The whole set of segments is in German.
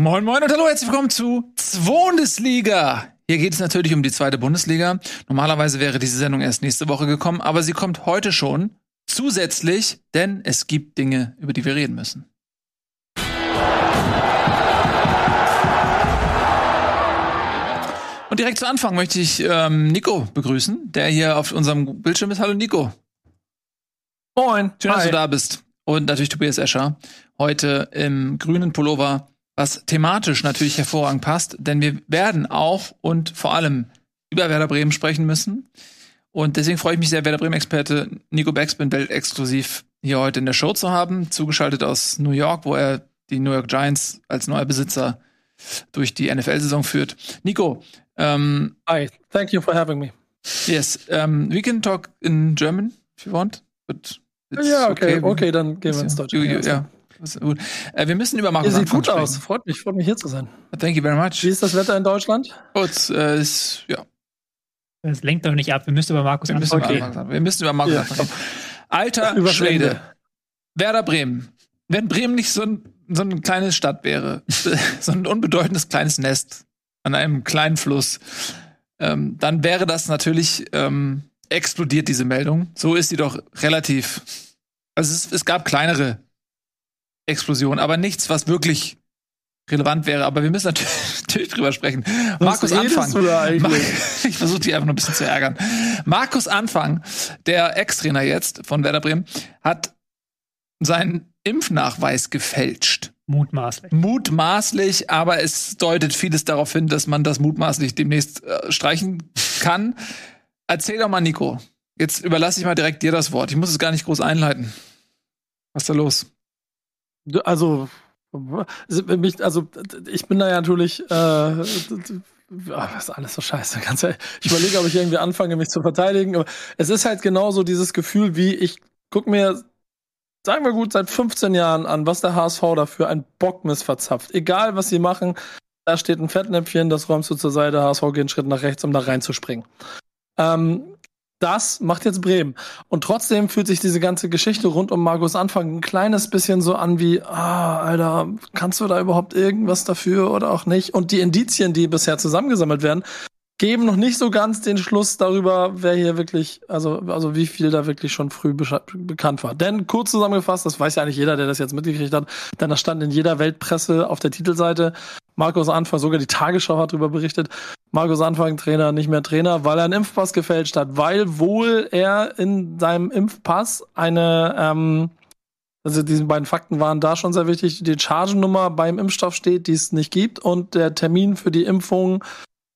Moin Moin und hallo, herzlich willkommen zu Bundesliga. Hier geht es natürlich um die zweite Bundesliga. Normalerweise wäre diese Sendung erst nächste Woche gekommen, aber sie kommt heute schon zusätzlich, denn es gibt Dinge, über die wir reden müssen. Und direkt zu Anfang möchte ich ähm, Nico begrüßen, der hier auf unserem Bildschirm ist. Hallo Nico. Moin. Schön, dass du da bist. Und natürlich Tobias Escher. Heute im grünen Pullover, was thematisch natürlich hervorragend passt, denn wir werden auch und vor allem über Werder Bremen sprechen müssen. Und deswegen freue ich mich sehr, Werder Bremen-Experte Nico Backspin Welt exklusiv hier heute in der Show zu haben, zugeschaltet aus New York, wo er die New York Giants als neuer Besitzer durch die NFL-Saison führt. Nico, um, Hi, thank you for having me. Yes, um, we can talk in German if you want, but ja, okay, okay, okay, dann gehen wir ins Deutsche. Ja, wir müssen über Markus Ihr sieht gut sprechen. aus. Freut mich, freut mich hier zu sein. Thank you very much. Wie ist das Wetter in Deutschland? Gut, äh, ist, ja. Das lenkt doch nicht ab. Wir müssen über Markus wir müssen okay. Über wir müssen über Markus ja. Alter Schwede. Werder Bremen. Wenn Bremen nicht so ein, so eine kleine Stadt wäre, so ein unbedeutendes kleines Nest, an einem kleinen Fluss, ähm, dann wäre das natürlich ähm, explodiert diese Meldung. So ist sie doch relativ. Also es, es gab kleinere Explosionen, aber nichts, was wirklich relevant wäre. Aber wir müssen natürlich, drüber sprechen. Was Markus Anfang. ich versuche dich einfach nur ein bisschen zu ärgern. Markus Anfang, der Ex-Trainer jetzt von Werder Bremen, hat seinen Impfnachweis gefälscht. Mutmaßlich. Mutmaßlich, aber es deutet vieles darauf hin, dass man das mutmaßlich demnächst äh, streichen kann. Erzähl doch mal, Nico. Jetzt überlasse ich mal direkt dir das Wort. Ich muss es gar nicht groß einleiten. Was ist da los? Also, also ich bin da ja natürlich, äh, das ist alles so scheiße. Ganz ehrlich. Ich überlege, ob ich irgendwie anfange, mich zu verteidigen. Aber es ist halt genauso dieses Gefühl, wie ich guck mir sagen wir gut, seit 15 Jahren an, was der HSV dafür ein Bockmiss verzapft. Egal, was sie machen, da steht ein Fettnäpfchen, das räumst du zur Seite, HSV geht einen Schritt nach rechts, um da reinzuspringen. Ähm, das macht jetzt Bremen. Und trotzdem fühlt sich diese ganze Geschichte rund um Markus Anfang ein kleines bisschen so an wie, ah, Alter, kannst du da überhaupt irgendwas dafür oder auch nicht? Und die Indizien, die bisher zusammengesammelt werden, geben noch nicht so ganz den Schluss darüber, wer hier wirklich, also, also wie viel da wirklich schon früh bekannt war. Denn kurz zusammengefasst, das weiß ja eigentlich jeder, der das jetzt mitgekriegt hat, denn das stand in jeder Weltpresse auf der Titelseite. Markus Anfang, sogar die Tagesschau hat darüber berichtet. Markus Anfang, Trainer, nicht mehr Trainer, weil er einen Impfpass gefälscht hat, weil wohl er in seinem Impfpass eine, ähm, also diese beiden Fakten waren da schon sehr wichtig, die Chargennummer beim Impfstoff steht, die es nicht gibt und der Termin für die Impfung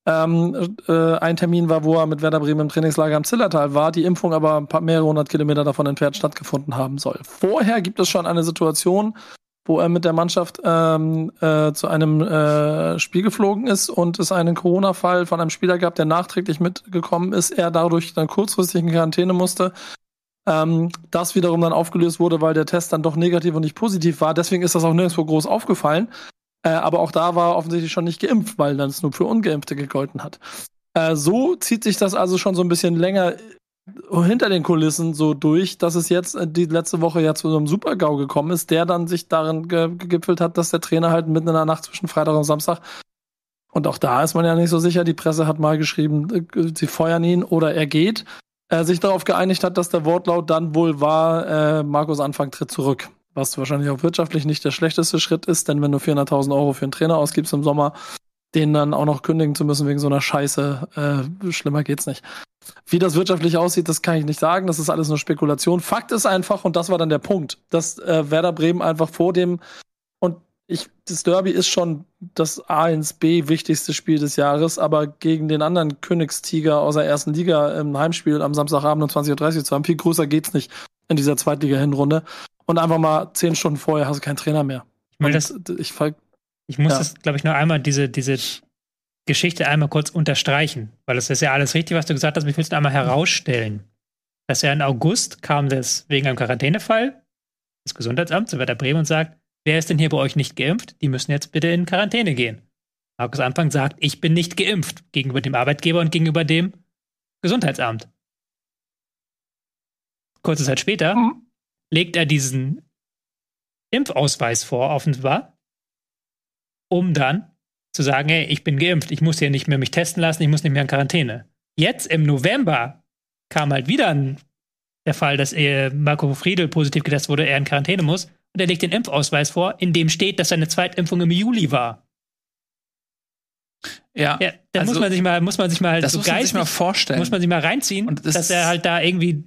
ähm, äh, ein Termin war, wo er mit Werder Bremen im Trainingslager am Zillertal war, die Impfung aber ein paar mehrere hundert Kilometer davon entfernt stattgefunden haben soll. Vorher gibt es schon eine Situation, wo er mit der Mannschaft ähm, äh, zu einem äh, Spiel geflogen ist und es einen Corona-Fall von einem Spieler gab, der nachträglich mitgekommen ist, er dadurch dann kurzfristig in Quarantäne musste. Ähm, das wiederum dann aufgelöst wurde, weil der Test dann doch negativ und nicht positiv war. Deswegen ist das auch nirgendwo groß aufgefallen. Äh, aber auch da war offensichtlich schon nicht geimpft, weil dann es nur für Ungeimpfte gegolten hat. Äh, so zieht sich das also schon so ein bisschen länger hinter den Kulissen so durch, dass es jetzt äh, die letzte Woche ja zu so einem Super-GAU gekommen ist, der dann sich darin ge gegipfelt hat, dass der Trainer halt mitten in der Nacht zwischen Freitag und Samstag und auch da ist man ja nicht so sicher. Die Presse hat mal geschrieben, äh, sie feuern ihn oder er geht. Äh, sich darauf geeinigt hat, dass der Wortlaut dann wohl war, äh, Markus Anfang tritt zurück was wahrscheinlich auch wirtschaftlich nicht der schlechteste Schritt ist, denn wenn du 400.000 Euro für einen Trainer ausgibst im Sommer, den dann auch noch kündigen zu müssen wegen so einer Scheiße, äh, schlimmer geht's nicht. Wie das wirtschaftlich aussieht, das kann ich nicht sagen, das ist alles nur Spekulation. Fakt ist einfach, und das war dann der Punkt, dass äh, Werder Bremen einfach vor dem, und ich, das Derby ist schon das A ins B wichtigste Spiel des Jahres, aber gegen den anderen Königstiger aus der ersten Liga im Heimspiel am Samstagabend um 20.30 Uhr zu haben, viel größer geht's nicht in dieser Zweitliga-Hinrunde und einfach mal zehn Stunden vorher hast du keinen Trainer mehr. Ich, das, ich, ich muss ja. das, glaube ich, nur einmal diese, diese Geschichte einmal kurz unterstreichen, weil es ist ja alles richtig, was du gesagt hast. Ich will es einmal herausstellen, dass er im August kam das wegen einem Quarantänefall das Gesundheitsamt zu Werder Bremen und sagt, wer ist denn hier bei euch nicht geimpft? Die müssen jetzt bitte in Quarantäne gehen. Markus Anfang sagt, ich bin nicht geimpft gegenüber dem Arbeitgeber und gegenüber dem Gesundheitsamt. Kurze Zeit später mhm legt er diesen Impfausweis vor, offenbar. um dann zu sagen, hey, ich bin geimpft, ich muss hier nicht mehr mich testen lassen, ich muss nicht mehr in Quarantäne. Jetzt im November kam halt wieder ein, der Fall, dass er, Marco Friedel positiv getestet wurde, er in Quarantäne muss und er legt den Impfausweis vor, in dem steht, dass seine Zweitimpfung im Juli war. Ja, ja da also, muss man sich mal, muss man sich mal das so muss man sich mal vorstellen. Muss man sich mal reinziehen, das dass er halt da irgendwie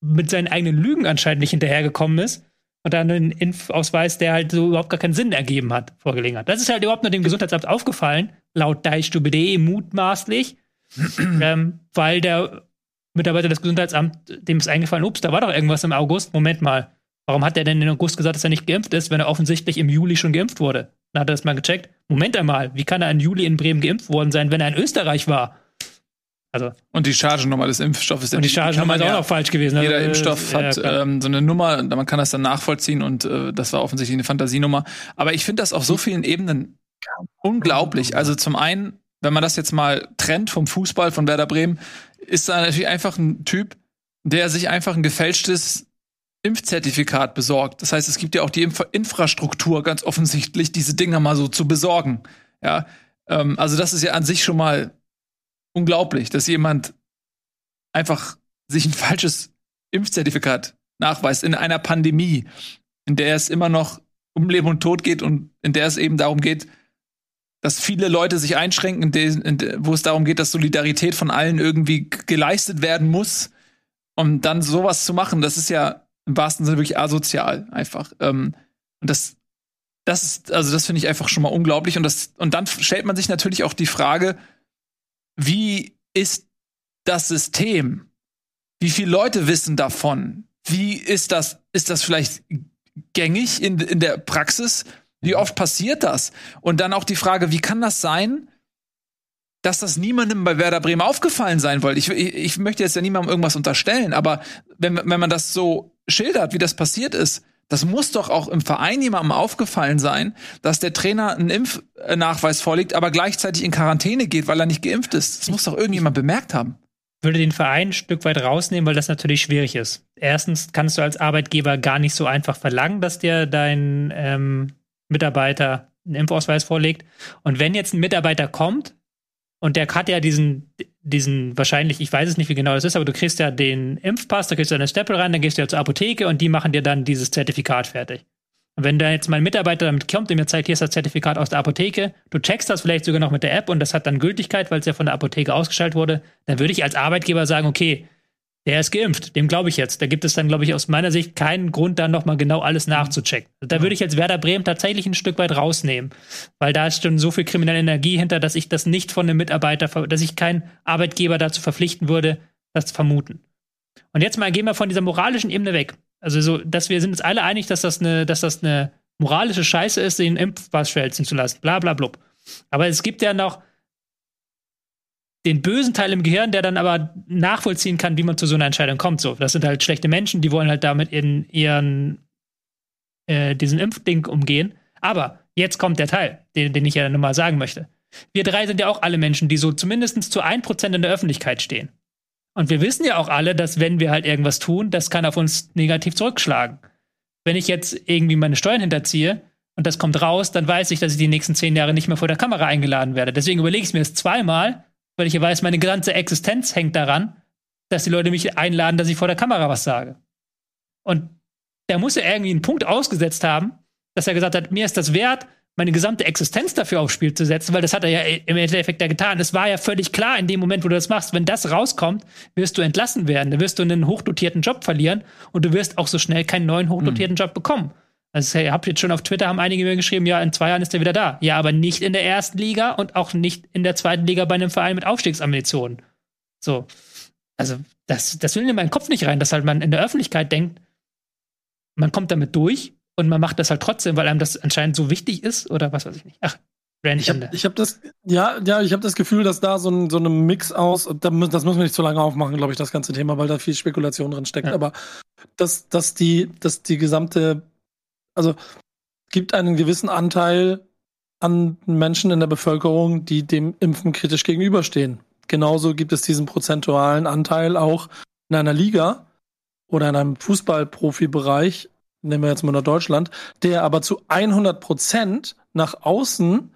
mit seinen eigenen Lügen anscheinend nicht hinterhergekommen ist und dann einen Impfausweis, der halt so überhaupt gar keinen Sinn ergeben hat, vorgelegen hat. Das ist halt überhaupt nur dem Gesundheitsamt aufgefallen, laut Deichstube.de mutmaßlich, ähm, weil der Mitarbeiter des Gesundheitsamts, dem ist eingefallen, ups, da war doch irgendwas im August. Moment mal, warum hat er denn im August gesagt, dass er nicht geimpft ist, wenn er offensichtlich im Juli schon geimpft wurde? Dann hat er das mal gecheckt. Moment einmal, wie kann er im Juli in Bremen geimpft worden sein, wenn er in Österreich war? Also und die Chargennummer des Impfstoffes. Und die Chargennummer ist auch noch falsch gewesen. Jeder also, Impfstoff äh, hat ja, ähm, so eine Nummer, man kann das dann nachvollziehen und äh, das war offensichtlich eine Fantasienummer. Aber ich finde das auf so vielen Ebenen unglaublich. Also zum einen, wenn man das jetzt mal trennt vom Fußball von Werder Bremen, ist da natürlich einfach ein Typ, der sich einfach ein gefälschtes Impfzertifikat besorgt. Das heißt, es gibt ja auch die Inf Infrastruktur ganz offensichtlich, diese Dinger mal so zu besorgen. Ja, ähm, also das ist ja an sich schon mal unglaublich, dass jemand einfach sich ein falsches Impfzertifikat nachweist in einer Pandemie, in der es immer noch um Leben und Tod geht und in der es eben darum geht, dass viele Leute sich einschränken, wo es darum geht, dass Solidarität von allen irgendwie geleistet werden muss. Um dann sowas zu machen, das ist ja im wahrsten Sinne wirklich asozial einfach. Ähm, und das, das ist, also das finde ich einfach schon mal unglaublich. Und das, und dann stellt man sich natürlich auch die Frage, wie ist das System? Wie viele Leute wissen davon? Wie ist das, ist das vielleicht gängig in, in der Praxis? Wie oft passiert das? Und dann auch die Frage, wie kann das sein, dass das niemandem bei Werder Bremen aufgefallen sein wollte? Ich, ich, ich möchte jetzt ja niemandem irgendwas unterstellen, aber wenn, wenn man das so schildert, wie das passiert ist, das muss doch auch im Verein jemandem aufgefallen sein, dass der Trainer einen Impfnachweis vorlegt, aber gleichzeitig in Quarantäne geht, weil er nicht geimpft ist. Das muss doch irgendjemand bemerkt haben. Würde den Verein ein Stück weit rausnehmen, weil das natürlich schwierig ist. Erstens kannst du als Arbeitgeber gar nicht so einfach verlangen, dass dir dein ähm, Mitarbeiter einen Impfausweis vorlegt. Und wenn jetzt ein Mitarbeiter kommt, und der hat ja diesen, diesen wahrscheinlich, ich weiß es nicht, wie genau das ist, aber du kriegst ja den Impfpass, da kriegst du eine Stempel rein, dann gehst du ja zur Apotheke und die machen dir dann dieses Zertifikat fertig. Und wenn da jetzt mein Mitarbeiter damit kommt und mir zeigt, hier ist das Zertifikat aus der Apotheke, du checkst das vielleicht sogar noch mit der App und das hat dann Gültigkeit, weil es ja von der Apotheke ausgeschaltet wurde, dann würde ich als Arbeitgeber sagen, okay, der ist geimpft, dem glaube ich jetzt. Da gibt es dann, glaube ich, aus meiner Sicht keinen Grund, dann nochmal genau alles nachzuchecken. Da würde ich jetzt Werder Bremen tatsächlich ein Stück weit rausnehmen, weil da ist schon so viel kriminelle Energie hinter, dass ich das nicht von einem Mitarbeiter, dass ich keinen Arbeitgeber dazu verpflichten würde, das zu vermuten. Und jetzt mal gehen wir von dieser moralischen Ebene weg. Also so, dass wir sind uns alle einig, dass das eine, dass das eine moralische Scheiße ist, den Impfpass schwälzen zu lassen. Bla bla blub. Aber es gibt ja noch den bösen Teil im Gehirn, der dann aber nachvollziehen kann, wie man zu so einer Entscheidung kommt. So, das sind halt schlechte Menschen, die wollen halt damit in ihren äh, diesen Impfding umgehen. Aber jetzt kommt der Teil, den, den ich ja nochmal sagen möchte. Wir drei sind ja auch alle Menschen, die so zumindest zu 1% in der Öffentlichkeit stehen. Und wir wissen ja auch alle, dass wenn wir halt irgendwas tun, das kann auf uns negativ zurückschlagen. Wenn ich jetzt irgendwie meine Steuern hinterziehe und das kommt raus, dann weiß ich, dass ich die nächsten zehn Jahre nicht mehr vor der Kamera eingeladen werde. Deswegen überlege ich mir es zweimal, weil ich ja weiß, meine ganze Existenz hängt daran, dass die Leute mich einladen, dass ich vor der Kamera was sage. Und der muss ja irgendwie einen Punkt ausgesetzt haben, dass er gesagt hat, mir ist das wert, meine gesamte Existenz dafür aufs Spiel zu setzen, weil das hat er ja im Endeffekt ja getan. Es war ja völlig klar in dem Moment, wo du das machst, wenn das rauskommt, wirst du entlassen werden, dann wirst du einen hochdotierten Job verlieren und du wirst auch so schnell keinen neuen hochdotierten mhm. Job bekommen. Also ihr habt jetzt schon auf Twitter haben einige mir geschrieben, ja, in zwei Jahren ist er wieder da. Ja, aber nicht in der ersten Liga und auch nicht in der zweiten Liga bei einem Verein mit Aufstiegsambitionen. So. Also, das, das will in meinen Kopf nicht rein, dass halt man in der Öffentlichkeit denkt, man kommt damit durch und man macht das halt trotzdem, weil einem das anscheinend so wichtig ist oder was weiß ich nicht. Ach, Randy ich habe hab das, ja, ja, ich habe das Gefühl, dass da so ein, so ein Mix aus, das müssen wir nicht zu lange aufmachen, glaube ich, das ganze Thema, weil da viel Spekulation drin steckt. Ja. Aber dass, dass die, dass die gesamte also gibt einen gewissen Anteil an Menschen in der Bevölkerung, die dem Impfen kritisch gegenüberstehen. Genauso gibt es diesen prozentualen Anteil auch in einer Liga oder in einem Fußballprofibereich, nehmen wir jetzt mal nur Deutschland, der aber zu 100 Prozent nach außen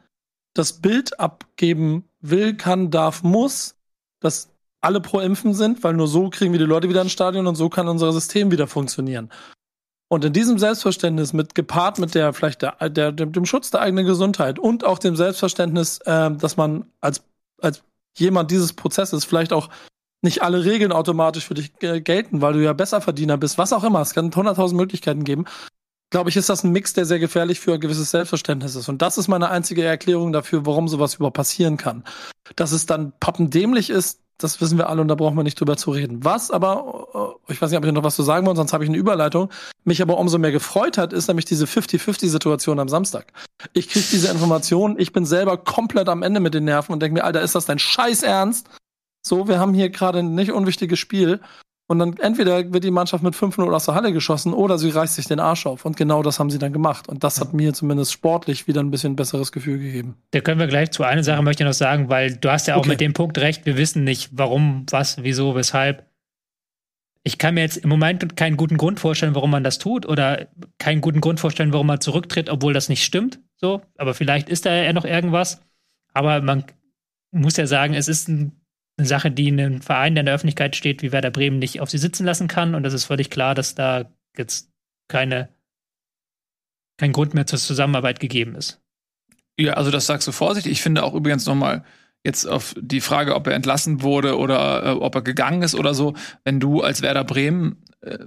das Bild abgeben will, kann, darf, muss, dass alle pro Impfen sind, weil nur so kriegen wir die Leute wieder ins Stadion und so kann unser System wieder funktionieren. Und in diesem Selbstverständnis mit gepaart mit der vielleicht der, der, dem Schutz der eigenen Gesundheit und auch dem Selbstverständnis, äh, dass man als als jemand dieses Prozesses vielleicht auch nicht alle Regeln automatisch für dich gelten, weil du ja Besserverdiener bist, was auch immer. Es kann 100.000 Möglichkeiten geben. Glaube ich, ist das ein Mix, der sehr gefährlich für ein gewisses Selbstverständnis ist. Und das ist meine einzige Erklärung dafür, warum sowas überhaupt passieren kann. Dass es dann pappendämlich ist, das wissen wir alle und da brauchen wir nicht drüber zu reden. Was aber, äh, ich weiß nicht, ob ich noch was zu sagen wollte, sonst habe ich eine Überleitung, mich aber umso mehr gefreut hat, ist nämlich diese 50-50-Situation am Samstag. Ich kriege diese Information, ich bin selber komplett am Ende mit den Nerven und denke mir, Alter, ist das dein Scheiß Ernst? So, wir haben hier gerade ein nicht unwichtiges Spiel und dann entweder wird die Mannschaft mit 5-0 aus der Halle geschossen oder sie reißt sich den Arsch auf. Und genau das haben sie dann gemacht. Und das hat mir zumindest sportlich wieder ein bisschen besseres Gefühl gegeben. Da können wir gleich zu einer Sache möchte ich noch sagen, weil du hast ja auch okay. mit dem Punkt recht, wir wissen nicht, warum, was, wieso, weshalb. Ich kann mir jetzt im Moment keinen guten Grund vorstellen, warum man das tut, oder keinen guten Grund vorstellen, warum man zurücktritt, obwohl das nicht stimmt. So, aber vielleicht ist da ja noch irgendwas. Aber man muss ja sagen, es ist ein eine Sache, die einen Verein, der in der Öffentlichkeit steht, wie Werder Bremen, nicht auf sie sitzen lassen kann. Und das ist völlig klar, dass da jetzt keine, kein Grund mehr zur Zusammenarbeit gegeben ist. Ja, also das sagst du vorsichtig. Ich finde auch übrigens nochmal jetzt auf die Frage, ob er entlassen wurde oder äh, ob er gegangen ist oder so, wenn du als Werder Bremen äh,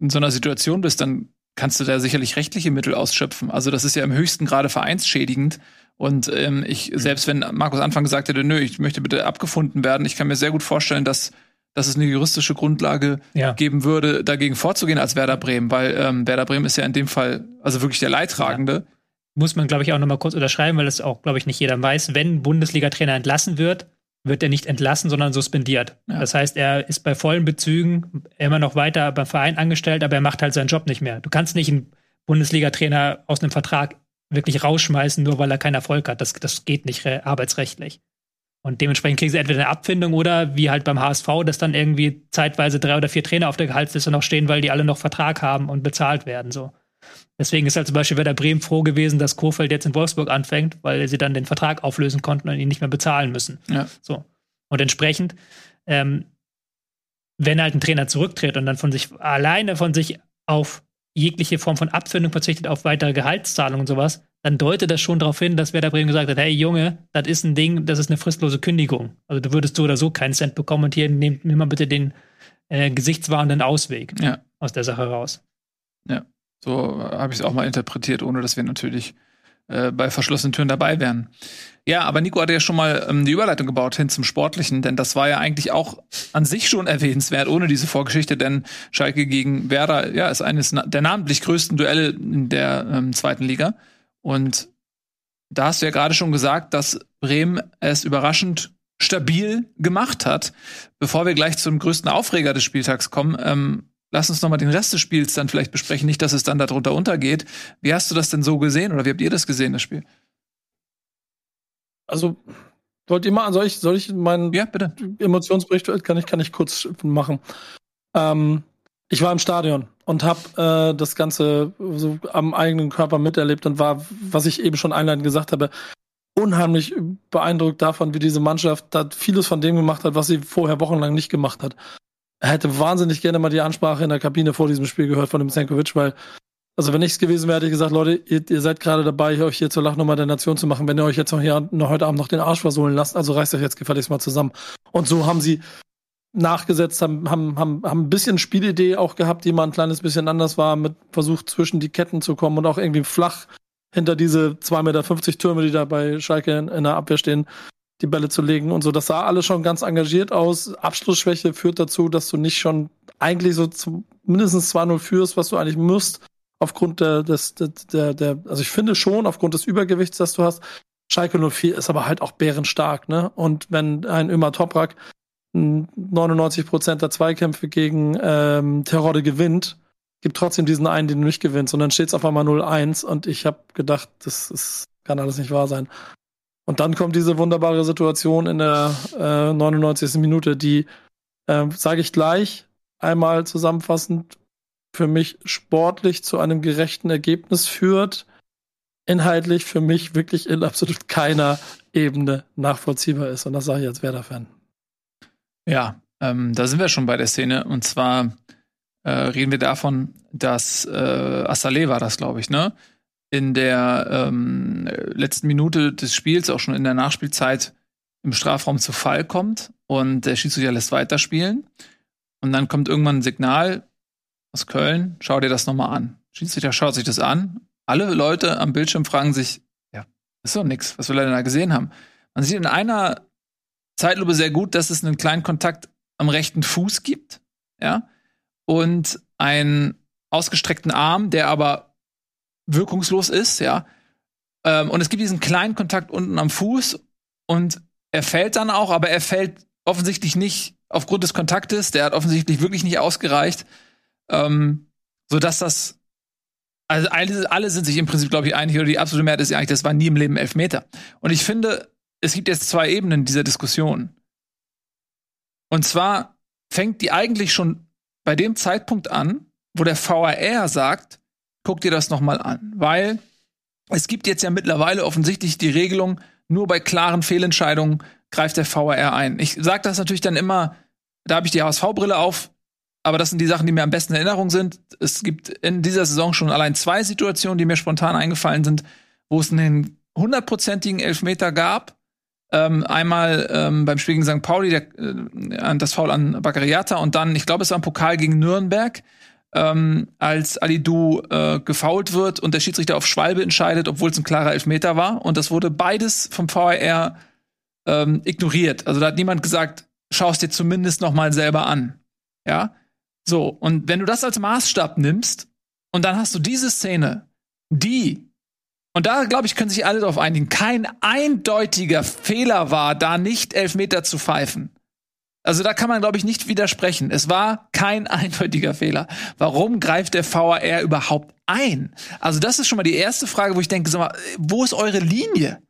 in so einer Situation bist, dann kannst du da sicherlich rechtliche Mittel ausschöpfen. Also das ist ja im höchsten Grade vereinsschädigend. Und ähm, ich, mhm. selbst wenn Markus Anfang gesagt hätte, nö, ich möchte bitte abgefunden werden, ich kann mir sehr gut vorstellen, dass, dass es eine juristische Grundlage ja. geben würde, dagegen vorzugehen als Werder Bremen, weil ähm, Werder Bremen ist ja in dem Fall also wirklich der Leidtragende. Ja. Muss man, glaube ich, auch noch mal kurz unterschreiben, weil das auch, glaube ich, nicht jeder weiß. Wenn Bundesliga-Trainer entlassen wird, wird er nicht entlassen, sondern suspendiert. Ja. Das heißt, er ist bei vollen Bezügen immer noch weiter beim Verein angestellt, aber er macht halt seinen Job nicht mehr. Du kannst nicht einen Bundesliga-Trainer aus einem Vertrag wirklich rausschmeißen, nur weil er keinen Erfolg hat. Das, das geht nicht arbeitsrechtlich. Und dementsprechend kriegen sie entweder eine Abfindung oder wie halt beim HSV, dass dann irgendwie zeitweise drei oder vier Trainer auf der Gehaltsliste noch stehen, weil die alle noch Vertrag haben und bezahlt werden. So. Deswegen ist halt zum Beispiel Werder Bremen froh gewesen, dass Kurfeld jetzt in Wolfsburg anfängt, weil sie dann den Vertrag auflösen konnten und ihn nicht mehr bezahlen müssen. Ja. So. Und entsprechend, ähm, wenn halt ein Trainer zurücktritt und dann von sich alleine von sich auf jegliche Form von Abfindung verzichtet auf weitere Gehaltszahlungen und sowas, dann deutet das schon darauf hin, dass Werder Bremen gesagt hat, hey Junge, das ist ein Ding, das ist eine fristlose Kündigung. Also du würdest so oder so keinen Cent bekommen und hier nimm, nimm mal bitte den äh, gesichtswahrenden Ausweg ja. aus der Sache raus. Ja, so habe ich es auch mal interpretiert, ohne dass wir natürlich äh, bei verschlossenen Türen dabei wären. Ja, aber Nico hatte ja schon mal ähm, die Überleitung gebaut hin zum Sportlichen, denn das war ja eigentlich auch an sich schon erwähnenswert ohne diese Vorgeschichte, denn Schalke gegen Werder, ja, ist eines der namentlich größten Duelle in der ähm, zweiten Liga. Und da hast du ja gerade schon gesagt, dass Bremen es überraschend stabil gemacht hat. Bevor wir gleich zum größten Aufreger des Spieltags kommen, ähm, lass uns noch mal den Rest des Spiels dann vielleicht besprechen, nicht, dass es dann darunter untergeht. Wie hast du das denn so gesehen oder wie habt ihr das gesehen, das Spiel? also wollt ihr mal, soll ich, soll ich meinen ja, bitte. Emotionsbericht, kann ich, kann ich kurz machen. Ähm, ich war im Stadion und habe äh, das Ganze so am eigenen Körper miterlebt und war, was ich eben schon einleitend gesagt habe, unheimlich beeindruckt davon, wie diese Mannschaft da vieles von dem gemacht hat, was sie vorher wochenlang nicht gemacht hat. Hätte wahnsinnig gerne mal die Ansprache in der Kabine vor diesem Spiel gehört von dem Senkovic, weil also wenn ich es gewesen wäre, hätte ich gesagt, Leute, ihr, ihr seid gerade dabei, euch hier zur Lachnummer der Nation zu machen, wenn ihr euch jetzt noch hier noch heute Abend noch den Arsch versohlen lasst, also reißt euch jetzt gefälligst mal zusammen. Und so haben sie nachgesetzt, haben, haben, haben, haben ein bisschen Spielidee auch gehabt, die mal ein kleines bisschen anders war, mit versucht zwischen die Ketten zu kommen und auch irgendwie flach hinter diese 2,50 Meter Türme, die da bei Schalke in, in der Abwehr stehen, die Bälle zu legen und so. Das sah alles schon ganz engagiert aus. Abschlussschwäche führt dazu, dass du nicht schon eigentlich so zu mindestens 2-0 führst, was du eigentlich musst aufgrund der, des, der, der, also ich finde schon, aufgrund des Übergewichts, das du hast, Schalke 04 ist aber halt auch bärenstark, ne? Und wenn ein Ömer Toprak 99 Prozent der Zweikämpfe gegen ähm, Terrorde gewinnt, gibt trotzdem diesen einen, den du nicht gewinnst. Und dann steht es auf einmal 0-1 und ich habe gedacht, das, das kann alles nicht wahr sein. Und dann kommt diese wunderbare Situation in der äh, 99. Minute, die, äh, sage ich gleich, einmal zusammenfassend für mich sportlich zu einem gerechten Ergebnis führt. inhaltlich für mich wirklich in absolut keiner Ebene nachvollziehbar ist. Und das sage ich als Werder-Fan. Ja, ähm, da sind wir schon bei der Szene. Und zwar äh, reden wir davon, dass äh, Assalé war das, glaube ich, ne? In der ähm, letzten Minute des Spiels, auch schon in der Nachspielzeit, im Strafraum zu Fall kommt und der Schiedsrichter lässt weiterspielen. Und dann kommt irgendwann ein Signal aus Köln, schau dir das nochmal an. Schiedsrichter schaut sich das an. Alle Leute am Bildschirm fragen sich, ja, ist doch nix, was wir leider da gesehen haben. Man sieht in einer Zeitlupe sehr gut, dass es einen kleinen Kontakt am rechten Fuß gibt, ja, und einen ausgestreckten Arm, der aber wirkungslos ist, ja. Ähm, und es gibt diesen kleinen Kontakt unten am Fuß und er fällt dann auch, aber er fällt offensichtlich nicht aufgrund des Kontaktes. Der hat offensichtlich wirklich nicht ausgereicht, ähm, so dass das also alle, alle sind sich im Prinzip, glaube ich, einig, oder die absolute Mehrheit ist ja eigentlich, das war nie im Leben Elfmeter. Und ich finde, es gibt jetzt zwei Ebenen dieser Diskussion. Und zwar fängt die eigentlich schon bei dem Zeitpunkt an, wo der VAR sagt, guck dir das nochmal an. Weil es gibt jetzt ja mittlerweile offensichtlich die Regelung, nur bei klaren Fehlentscheidungen greift der VAR ein. Ich sage das natürlich dann immer, da habe ich die HSV-Brille auf, aber das sind die Sachen, die mir am besten in Erinnerung sind. Es gibt in dieser Saison schon allein zwei Situationen, die mir spontan eingefallen sind, wo es einen hundertprozentigen Elfmeter gab. Ähm, einmal ähm, beim Spiel gegen St. Pauli, der, äh, das Foul an Baccariata und dann, ich glaube, es war ein Pokal gegen Nürnberg, ähm, als Alidu äh, gefault wird und der Schiedsrichter auf Schwalbe entscheidet, obwohl es ein klarer Elfmeter war. Und das wurde beides vom VAR ähm, ignoriert. Also da hat niemand gesagt, schau es dir zumindest noch mal selber an. Ja, so, und wenn du das als Maßstab nimmst und dann hast du diese Szene, die, und da glaube ich, können sich alle darauf einigen, kein eindeutiger Fehler war, da nicht Elfmeter zu pfeifen. Also da kann man, glaube ich, nicht widersprechen. Es war kein eindeutiger Fehler. Warum greift der VAR überhaupt ein? Also das ist schon mal die erste Frage, wo ich denke, sag mal, wo ist eure Linie?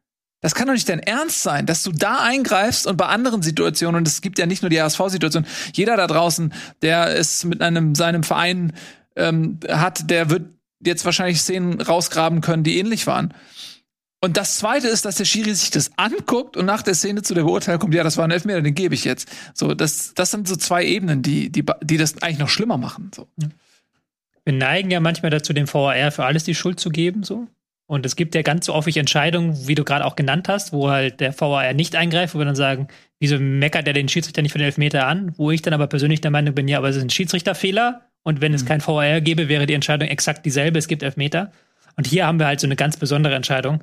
Das kann doch nicht dein Ernst sein, dass du da eingreifst und bei anderen Situationen, und es gibt ja nicht nur die HSV-Situation, jeder da draußen, der es mit einem seinem Verein ähm, hat, der wird jetzt wahrscheinlich Szenen rausgraben können, die ähnlich waren. Und das zweite ist, dass der Schiri sich das anguckt und nach der Szene zu der Beurteilung kommt, ja, das war ein Elfmeter, den gebe ich jetzt. So, das, das sind so zwei Ebenen, die, die, die das eigentlich noch schlimmer machen. So. Wir neigen ja manchmal dazu, dem VAR für alles die Schuld zu geben, so. Und es gibt ja ganz so häufig Entscheidungen, wie du gerade auch genannt hast, wo halt der VAR nicht eingreift, wo wir dann sagen, wieso meckert der den Schiedsrichter nicht für den Elfmeter an? Wo ich dann aber persönlich der Meinung bin, ja, aber es ist ein Schiedsrichterfehler und wenn es mhm. kein VAR gäbe, wäre die Entscheidung exakt dieselbe, es gibt Elfmeter. Und hier haben wir halt so eine ganz besondere Entscheidung,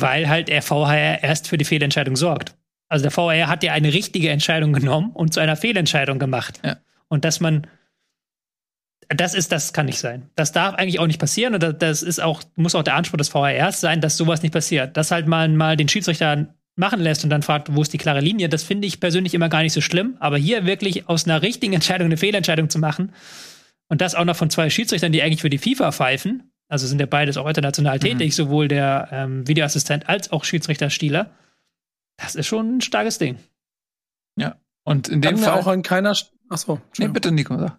weil halt der VAR erst für die Fehlentscheidung sorgt. Also der VAR hat ja eine richtige Entscheidung genommen und zu einer Fehlentscheidung gemacht. Ja. Und dass man das ist, das kann nicht sein. Das darf eigentlich auch nicht passieren und das ist auch, muss auch der Anspruch des VRs sein, dass sowas nicht passiert. Dass halt mal, mal den Schiedsrichter machen lässt und dann fragt, wo ist die klare Linie, das finde ich persönlich immer gar nicht so schlimm. Aber hier wirklich aus einer richtigen Entscheidung eine Fehlentscheidung zu machen und das auch noch von zwei Schiedsrichtern, die eigentlich für die FIFA pfeifen, also sind ja beides auch international mhm. tätig, sowohl der ähm, Videoassistent als auch Schiedsrichter Stieler, das ist schon ein starkes Ding. Ja. Und in dem Fall auch an keiner. Achso. Nee, bitte, Nico. Sag.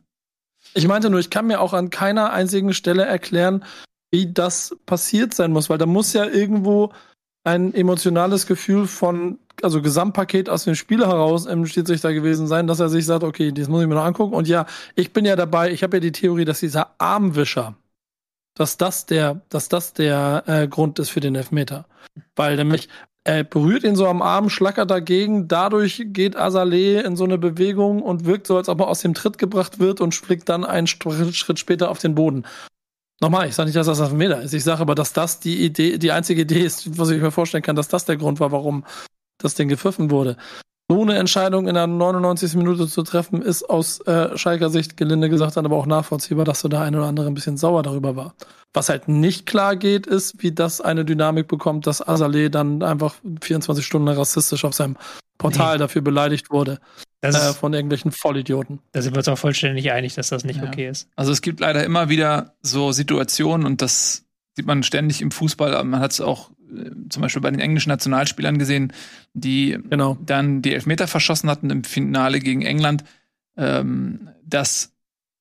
Ich meinte nur, ich kann mir auch an keiner einzigen Stelle erklären, wie das passiert sein muss, weil da muss ja irgendwo ein emotionales Gefühl von, also Gesamtpaket aus dem Spiel heraus im Schiedsrichter gewesen sein, dass er sich sagt, okay, das muss ich mir noch angucken. Und ja, ich bin ja dabei, ich habe ja die Theorie, dass dieser Armwischer, dass das der, dass das der äh, Grund ist für den Elfmeter. Weil nämlich, er berührt ihn so am Arm, schlackert dagegen, dadurch geht Azaleh in so eine Bewegung und wirkt so, als ob er aus dem Tritt gebracht wird und springt dann einen Schritt später auf den Boden. Nochmal, ich sage nicht, dass das auf dem Meter ist. Ich sage aber, dass das die Idee, die einzige Idee ist, was ich mir vorstellen kann, dass das der Grund war, warum das Ding gepfiffen wurde so eine Entscheidung in der 99. Minute zu treffen, ist aus äh, Schalker Sicht gelinde gesagt dann aber auch nachvollziehbar, dass so der eine oder andere ein bisschen sauer darüber war. Was halt nicht klar geht, ist, wie das eine Dynamik bekommt, dass Azaleh dann einfach 24 Stunden rassistisch auf seinem Portal nee. dafür beleidigt wurde. Äh, von irgendwelchen Vollidioten. Da sind wir uns auch vollständig einig, dass das nicht ja. okay ist. Also es gibt leider immer wieder so Situationen und das sieht man ständig im Fußball, man hat es auch zum Beispiel bei den englischen Nationalspielern gesehen, die genau. dann die Elfmeter verschossen hatten im Finale gegen England, ähm, dass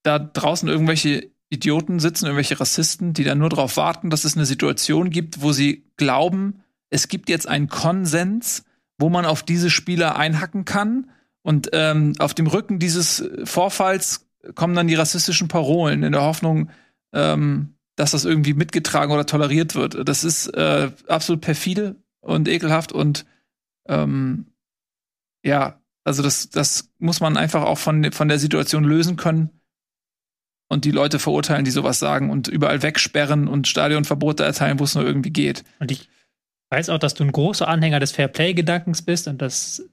da draußen irgendwelche Idioten sitzen, irgendwelche Rassisten, die dann nur darauf warten, dass es eine Situation gibt, wo sie glauben, es gibt jetzt einen Konsens, wo man auf diese Spieler einhacken kann. Und ähm, auf dem Rücken dieses Vorfalls kommen dann die rassistischen Parolen in der Hoffnung, ähm, dass das irgendwie mitgetragen oder toleriert wird. Das ist äh, absolut perfide und ekelhaft und ähm, ja, also das, das muss man einfach auch von, von der Situation lösen können und die Leute verurteilen, die sowas sagen und überall wegsperren und Stadionverbote erteilen, wo es nur irgendwie geht. Und ich weiß auch, dass du ein großer Anhänger des Fairplay-Gedankens bist und das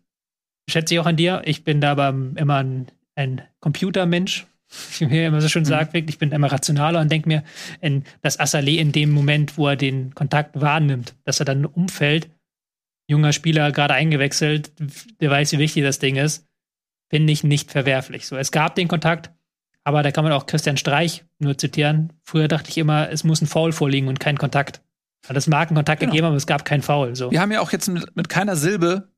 schätze ich auch an dir. Ich bin da aber immer ein, ein Computermensch. Ich mir immer so schön mhm. sagt, ich bin immer rationaler und denke mir, dass Assalé in dem Moment, wo er den Kontakt wahrnimmt, dass er dann umfällt, junger Spieler gerade eingewechselt, der weiß, wie wichtig das Ding ist, finde ich nicht verwerflich. So, es gab den Kontakt, aber da kann man auch Christian Streich nur zitieren. Früher dachte ich immer, es muss ein Foul vorliegen und kein Kontakt. Es mag einen Kontakt genau. gegeben, aber es gab keinen Foul. So. Wir haben ja auch jetzt mit, mit keiner Silbe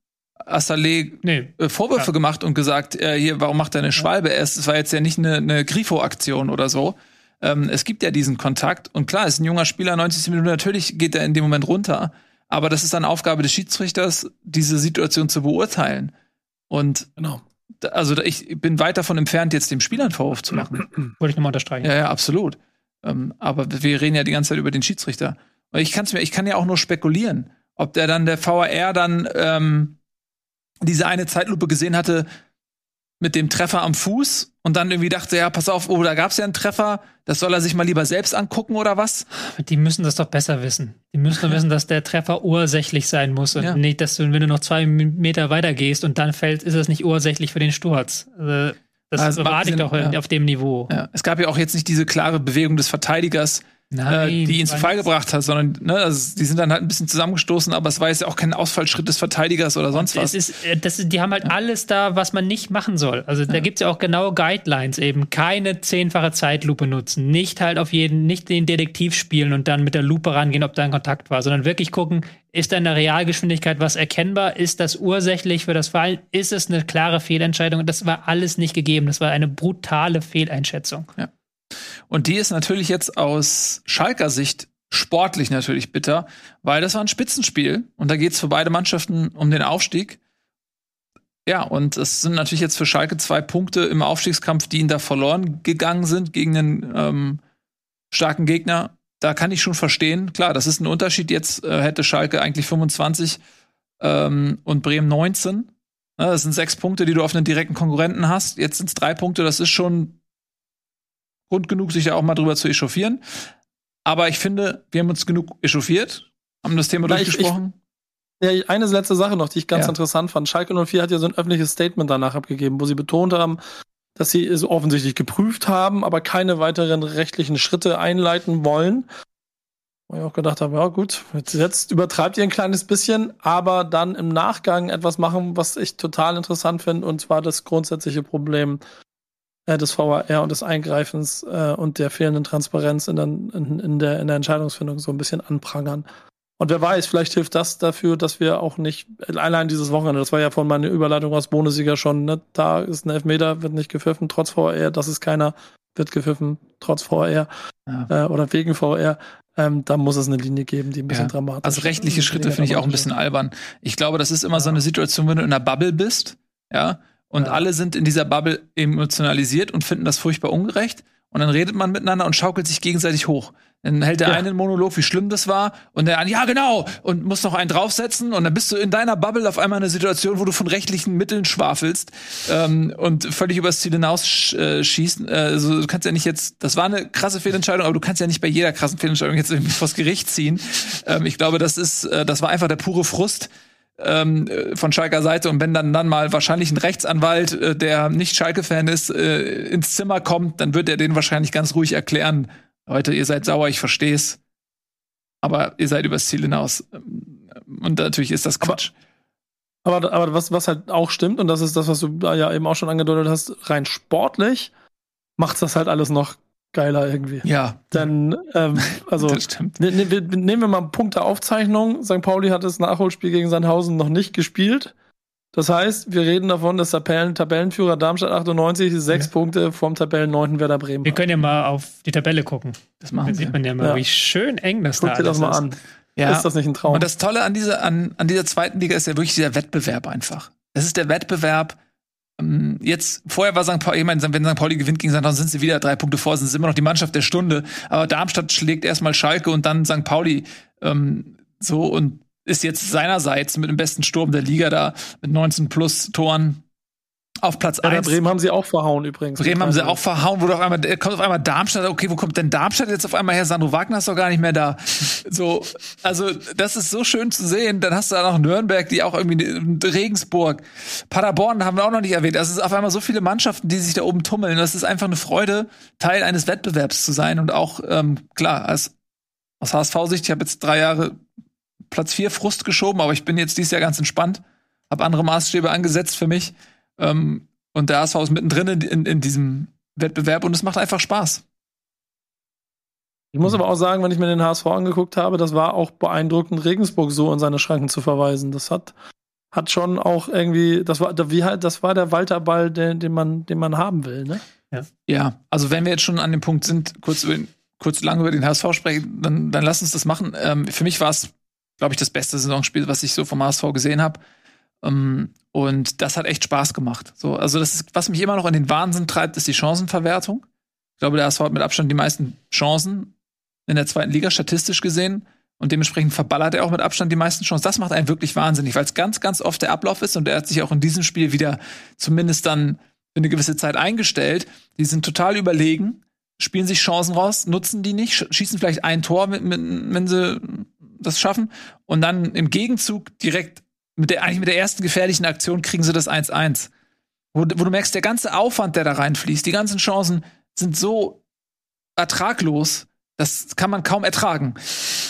Assalé nee. Äh, Vorwürfe ja. gemacht und gesagt, äh, hier, warum macht er eine Schwalbe? Ja. Es war jetzt ja nicht eine, eine Grifo-Aktion oder so. Ähm, es gibt ja diesen Kontakt und klar, ist ein junger Spieler, 90 Minuten, natürlich geht er in dem Moment runter. Aber das ist dann Aufgabe des Schiedsrichters, diese Situation zu beurteilen. Und genau. also ich bin weit davon entfernt, jetzt dem Spieler einen Vorwurf zu machen. Wollte ich nochmal unterstreichen. Ja, ja, absolut. Ähm, aber wir reden ja die ganze Zeit über den Schiedsrichter. Ich, kann's mir, ich kann ja auch nur spekulieren, ob der dann der VAR dann ähm, diese eine Zeitlupe gesehen hatte mit dem Treffer am Fuß und dann irgendwie dachte, ja, pass auf, oh, da gab's ja einen Treffer, das soll er sich mal lieber selbst angucken oder was? Die müssen das doch besser wissen. Die müssen doch wissen, dass der Treffer ursächlich sein muss und ja. nicht, dass du, wenn du noch zwei Meter weiter gehst und dann fällt, ist das nicht ursächlich für den Sturz. Also, das also, erwarte ich doch ja. auf dem Niveau. Ja. Es gab ja auch jetzt nicht diese klare Bewegung des Verteidigers, Nein, äh, die ihn zu Fall gebracht hat, sondern ne, also die sind dann halt ein bisschen zusammengestoßen, aber es war jetzt auch kein Ausfallschritt des Verteidigers oder sonst was. Ist, äh, das ist, die haben halt ja. alles da, was man nicht machen soll. Also ja. da gibt's ja auch genaue Guidelines eben. Keine zehnfache Zeitlupe nutzen. Nicht halt auf jeden, nicht den Detektiv spielen und dann mit der Lupe rangehen, ob da ein Kontakt war, sondern wirklich gucken, ist da in der Realgeschwindigkeit was erkennbar? Ist das ursächlich für das Fallen? Ist es eine klare Fehlentscheidung? Und das war alles nicht gegeben. Das war eine brutale Fehleinschätzung. Ja. Und die ist natürlich jetzt aus Schalker Sicht sportlich natürlich bitter, weil das war ein Spitzenspiel und da geht es für beide Mannschaften um den Aufstieg. Ja, und es sind natürlich jetzt für Schalke zwei Punkte im Aufstiegskampf, die ihnen da verloren gegangen sind gegen einen ähm, starken Gegner. Da kann ich schon verstehen. Klar, das ist ein Unterschied. Jetzt äh, hätte Schalke eigentlich 25 ähm, und Bremen 19. Ja, das sind sechs Punkte, die du auf einen direkten Konkurrenten hast. Jetzt sind es drei Punkte. Das ist schon Grund genug, sich da auch mal drüber zu echauffieren. Aber ich finde, wir haben uns genug echauffiert, haben das Thema Na, durchgesprochen. Ich, ich, ja, eine letzte Sache noch, die ich ganz ja. interessant fand. Schalke 04 hat ja so ein öffentliches Statement danach abgegeben, wo sie betont haben, dass sie es offensichtlich geprüft haben, aber keine weiteren rechtlichen Schritte einleiten wollen. Wo ich auch gedacht habe, ja gut, jetzt übertreibt ihr ein kleines bisschen, aber dann im Nachgang etwas machen, was ich total interessant finde, und zwar das grundsätzliche Problem äh, des VAR und des Eingreifens äh, und der fehlenden Transparenz in der, in, in, der, in der Entscheidungsfindung so ein bisschen anprangern. Und wer weiß, vielleicht hilft das dafür, dass wir auch nicht, allein dieses Wochenende, das war ja von meiner Überleitung aus Bundesliga schon, ne, da ist ein Elfmeter, wird nicht gepfiffen, trotz VAR, das ist keiner, wird gepfiffen, trotz VAR ja. äh, oder wegen VAR. Ähm, da muss es eine Linie geben, die ein bisschen ja. dramatisch ist. Also rechtliche Schritte finde ich auch ein bisschen albern. Ich glaube, das ist immer ja. so eine Situation, wenn du in einer Bubble bist, ja, und ja. alle sind in dieser Bubble emotionalisiert und finden das furchtbar ungerecht. Und dann redet man miteinander und schaukelt sich gegenseitig hoch. Dann hält der ja. eine einen Monolog, wie schlimm das war, und der andere, ja, genau, und muss noch einen draufsetzen, und dann bist du in deiner Bubble auf einmal in einer Situation, wo du von rechtlichen Mitteln schwafelst ähm, und völlig übers Ziel hinaus äh, schießt. Äh, also, du kannst ja nicht jetzt, das war eine krasse Fehlentscheidung, aber du kannst ja nicht bei jeder krassen Fehlentscheidung jetzt irgendwie vors Gericht ziehen. Ähm, ich glaube, das ist, äh, das war einfach der pure Frust ähm, von Schalker Seite und wenn dann dann mal wahrscheinlich ein Rechtsanwalt, äh, der nicht Schalke-Fan ist, äh, ins Zimmer kommt, dann wird er den wahrscheinlich ganz ruhig erklären, Leute, ihr seid sauer, ich versteh's, aber ihr seid übers Ziel hinaus. Und natürlich ist das Quatsch. Aber, aber, aber was, was halt auch stimmt, und das ist das, was du ja eben auch schon angedeutet hast, rein sportlich macht's das halt alles noch geiler irgendwie. Ja. Denn, ähm, also, ne, ne, nehmen wir mal Punkt der Aufzeichnung. St. Pauli hat das Nachholspiel gegen Sandhausen noch nicht gespielt. Das heißt, wir reden davon, dass Tabellen, Tabellenführer Darmstadt 98 sechs ja. Punkte vom Tabellen 9. Werder Bremen. Wir können ja mal auf die Tabelle gucken. Das machen Dann wir. sieht man ja mal, ja. wie schön eng das Guck da dir das mal ist. an. Ja. Ist das nicht ein Traum? Und das Tolle an dieser, an, an dieser zweiten Liga ist ja wirklich dieser Wettbewerb einfach. Es ist der Wettbewerb. Ähm, jetzt, vorher war St. Pauli, ich meine, wenn St. Pauli gewinnt gegen St. Pauli, sind sie wieder drei Punkte vor, sind sie immer noch die Mannschaft der Stunde. Aber Darmstadt schlägt erstmal Schalke und dann St. Pauli ähm, so und ist jetzt seinerseits mit dem besten Sturm der Liga da mit 19 plus Toren auf Platz ja, 1. Bremen haben sie auch verhauen übrigens. Bremen haben sie auch verhauen, wo doch einmal, kommt auf einmal Darmstadt, okay, wo kommt denn Darmstadt jetzt auf einmal her? Sandro Wagner ist doch gar nicht mehr da. So, also, das ist so schön zu sehen. Dann hast du da noch Nürnberg, die auch irgendwie, Regensburg, Paderborn haben wir auch noch nicht erwähnt. Also, es ist auf einmal so viele Mannschaften, die sich da oben tummeln. Das ist einfach eine Freude, Teil eines Wettbewerbs zu sein und auch, ähm, klar, als, aus HSV-Sicht, ich habe jetzt drei Jahre Platz vier Frust geschoben, aber ich bin jetzt dieses Jahr ganz entspannt, habe andere Maßstäbe angesetzt für mich. Ähm, und der HSV ist mittendrin in, in, in diesem Wettbewerb und es macht einfach Spaß. Ich muss aber auch sagen, wenn ich mir den HSV angeguckt habe, das war auch beeindruckend, Regensburg so in seine Schranken zu verweisen. Das hat, hat schon auch irgendwie, das war, wie halt, das war der Walterball, den, den man, den man haben will, ne? Ja. ja, also wenn wir jetzt schon an dem Punkt sind, kurz, kurz lang über den HSV sprechen, dann, dann lass uns das machen. Ähm, für mich war es, glaube ich, das beste Saisonspiel, was ich so vom HSV gesehen habe. Ähm, und das hat echt Spaß gemacht. So, also das ist, was mich immer noch in den Wahnsinn treibt, ist die Chancenverwertung. Ich glaube, der HSV hat mit Abstand die meisten Chancen in der zweiten Liga statistisch gesehen. Und dementsprechend verballert er auch mit Abstand die meisten Chancen. Das macht einen wirklich wahnsinnig, weil es ganz, ganz oft der Ablauf ist und er hat sich auch in diesem Spiel wieder zumindest dann für eine gewisse Zeit eingestellt. Die sind total überlegen, spielen sich Chancen raus, nutzen die nicht, schießen vielleicht ein Tor, wenn sie das schaffen und dann im Gegenzug direkt mit der, eigentlich mit der ersten gefährlichen Aktion kriegen sie das 1-1. Wo, wo du merkst, der ganze Aufwand, der da reinfließt, die ganzen Chancen sind so ertraglos, das kann man kaum ertragen.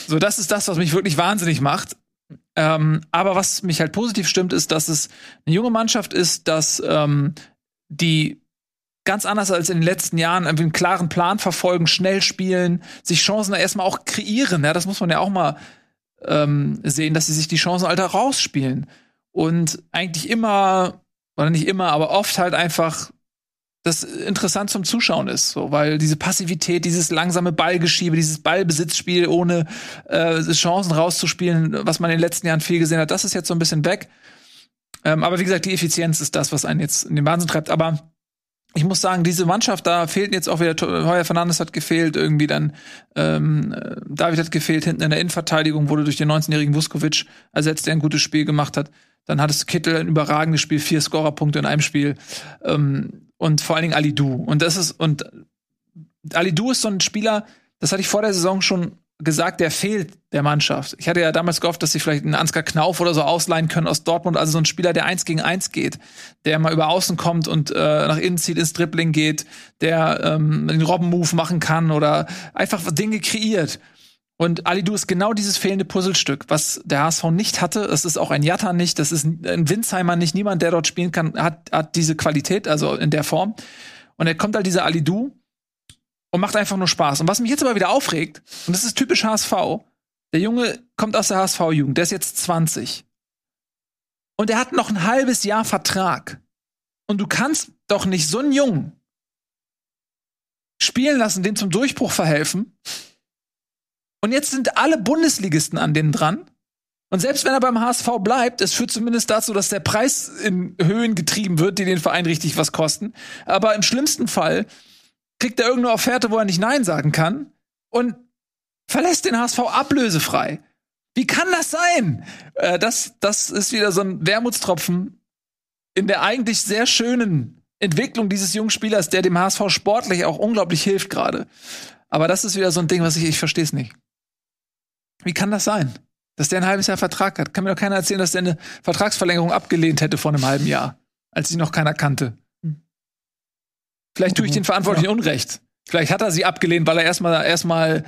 So, das ist das, was mich wirklich wahnsinnig macht. Ähm, aber was mich halt positiv stimmt, ist, dass es eine junge Mannschaft ist, dass ähm, die ganz anders als in den letzten Jahren einen klaren Plan verfolgen, schnell spielen, sich Chancen erstmal auch kreieren. Ja, das muss man ja auch mal ähm, sehen, dass sie sich die Chancen alter rausspielen. Und eigentlich immer, oder nicht immer, aber oft halt einfach das interessant zum Zuschauen ist, so, weil diese Passivität, dieses langsame Ballgeschiebe, dieses Ballbesitzspiel ohne äh, Chancen rauszuspielen, was man in den letzten Jahren viel gesehen hat, das ist jetzt so ein bisschen weg. Ähm, aber wie gesagt, die Effizienz ist das, was einen jetzt in den Wahnsinn treibt. Aber ich muss sagen, diese Mannschaft, da fehlten jetzt auch wieder, Heuer Fernandes hat gefehlt, irgendwie dann ähm, David hat gefehlt, hinten in der Innenverteidigung wurde durch den 19-jährigen Vuskovic ersetzt, der ein gutes Spiel gemacht hat. Dann hattest Kittel ein überragendes Spiel, vier Scorerpunkte in einem Spiel. Ähm, und vor allen Dingen Ali Du. Und das ist, und Ali Du ist so ein Spieler, das hatte ich vor der Saison schon gesagt, der fehlt der Mannschaft. Ich hatte ja damals gehofft, dass sie vielleicht einen Ansgar Knauf oder so ausleihen können aus Dortmund, also so ein Spieler, der eins gegen eins geht, der mal über außen kommt und äh, nach innen zieht, ins Dribbling geht, der ähm, den Robben-Move machen kann oder einfach Dinge kreiert. Und Ali Du ist genau dieses fehlende Puzzlestück, was der HSV nicht hatte. Es ist auch ein Jatta nicht, das ist ein Winsheimer nicht. Niemand, der dort spielen kann, hat, hat diese Qualität, also in der Form. Und er kommt halt dieser Ali Du und macht einfach nur Spaß. Und was mich jetzt aber wieder aufregt, und das ist typisch HSV, der Junge kommt aus der HSV-Jugend, der ist jetzt 20. Und er hat noch ein halbes Jahr Vertrag. Und du kannst doch nicht so einen Jungen spielen lassen, dem zum Durchbruch verhelfen. Und jetzt sind alle Bundesligisten an dem dran. Und selbst wenn er beim HSV bleibt, es führt zumindest dazu, dass der Preis in Höhen getrieben wird, die den Verein richtig was kosten. Aber im schlimmsten Fall kriegt er irgendeine Offerte, wo er nicht Nein sagen kann und verlässt den HSV ablösefrei. Wie kann das sein? Äh, das, das ist wieder so ein Wermutstropfen in der eigentlich sehr schönen Entwicklung dieses jungen Spielers, der dem HSV sportlich auch unglaublich hilft gerade. Aber das ist wieder so ein Ding, was ich, ich verstehe es nicht. Wie kann das sein? Dass der ein halbes Jahr Vertrag hat. Kann mir doch keiner erzählen, dass der eine Vertragsverlängerung abgelehnt hätte vor einem halben Jahr, als sie noch keiner kannte. Vielleicht tue ich den Verantwortlichen ja. Unrecht. Vielleicht hat er sie abgelehnt, weil er erstmal erstmal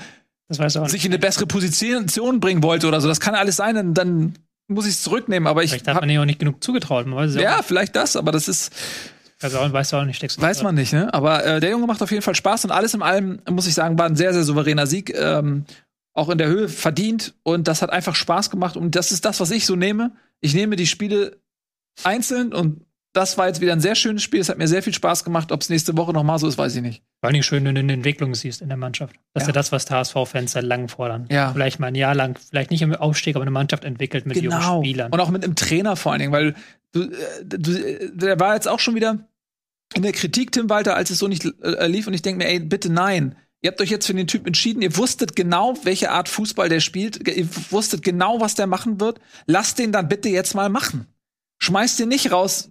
sich in eine bessere Position bringen wollte oder so. Das kann alles sein, dann, dann muss ich es zurücknehmen. Aber ich vielleicht hat man ja auch nicht genug zugetraut. Weiß ja, vielleicht das, aber das ist. Also weißt du auch nicht, steckst Weiß man nicht, ne? Aber äh, der Junge macht auf jeden Fall Spaß und alles in allem, muss ich sagen, war ein sehr, sehr souveräner Sieg. Ähm, auch in der Höhe verdient und das hat einfach Spaß gemacht und das ist das, was ich so nehme. Ich nehme die Spiele einzeln und das war jetzt wieder ein sehr schönes Spiel. Es hat mir sehr viel Spaß gemacht. Ob es nächste Woche noch mal so ist, weiß ich nicht. Vor allem schön, wenn du eine Entwicklung siehst in der Mannschaft. Das ja. ist ja das, was HSV-Fans seit langem fordern. Ja. Vielleicht mal ein Jahr lang, vielleicht nicht im Aufstieg, aber eine Mannschaft entwickelt mit genau. ihren Spielern. Und auch mit einem Trainer vor allen Dingen, weil du, äh, du, der war jetzt auch schon wieder in der Kritik, Tim Walter, als es so nicht äh, lief. Und ich denke mir, ey, bitte nein. Ihr habt euch jetzt für den Typ entschieden. Ihr wusstet genau, welche Art Fußball der spielt. Ihr wusstet genau, was der machen wird. Lasst den dann bitte jetzt mal machen. Schmeißt den nicht raus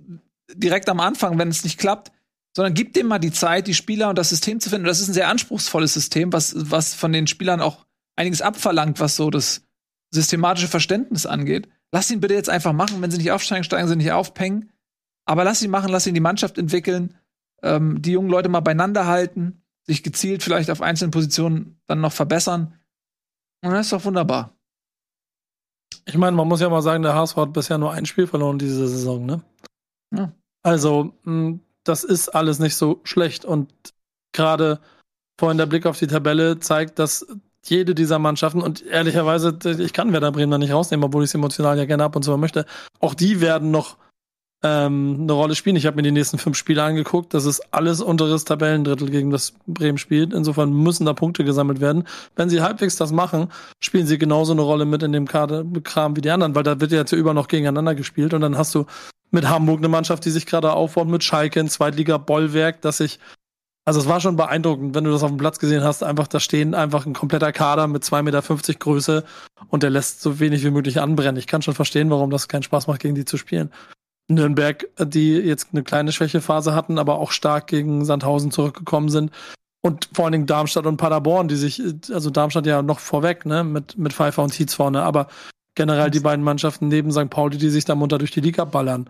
direkt am Anfang, wenn es nicht klappt, sondern gib dem mal die Zeit, die Spieler und das System zu finden. Und das ist ein sehr anspruchsvolles System, was, was von den Spielern auch einiges abverlangt, was so das systematische Verständnis angeht. Lass ihn bitte jetzt einfach machen. Wenn sie nicht aufsteigen, steigen sie nicht auf, peng. Aber lass ihn machen, lass ihn die Mannschaft entwickeln, ähm, die jungen Leute mal beieinander halten, sich gezielt vielleicht auf einzelnen Positionen dann noch verbessern. Und das ist doch wunderbar. Ich meine, man muss ja mal sagen, der HSV hat bisher nur ein Spiel verloren diese Saison, ne? Ja. Also, hm, das ist alles nicht so schlecht. Und gerade vorhin der Blick auf die Tabelle zeigt, dass jede dieser Mannschaften, und ehrlicherweise, ich kann Werder Bremen da nicht rausnehmen, obwohl ich es emotional ja gerne ab und zu möchte, auch die werden noch ähm, eine Rolle spielen. Ich habe mir die nächsten fünf Spiele angeguckt. Das ist alles unteres Tabellendrittel, gegen das Bremen spielt. Insofern müssen da Punkte gesammelt werden. Wenn sie halbwegs das machen, spielen sie genauso eine Rolle mit in dem Kram wie die anderen, weil da wird ja jetzt über noch gegeneinander gespielt. Und dann hast du mit Hamburg eine Mannschaft, die sich gerade aufbaut, mit Schalke ein Zweitliga-Bollwerk, dass ich also es war schon beeindruckend, wenn du das auf dem Platz gesehen hast, einfach da stehen einfach ein kompletter Kader mit 2,50 Meter Größe und der lässt so wenig wie möglich anbrennen. Ich kann schon verstehen, warum das keinen Spaß macht, gegen die zu spielen. Nürnberg, die jetzt eine kleine Schwächephase hatten, aber auch stark gegen Sandhausen zurückgekommen sind. Und vor allen Dingen Darmstadt und Paderborn, die sich, also Darmstadt ja noch vorweg, ne, mit, mit Pfeiffer und Tietz vorne, aber generell die beiden Mannschaften neben St. Pauli, die sich da munter durch die Liga ballern.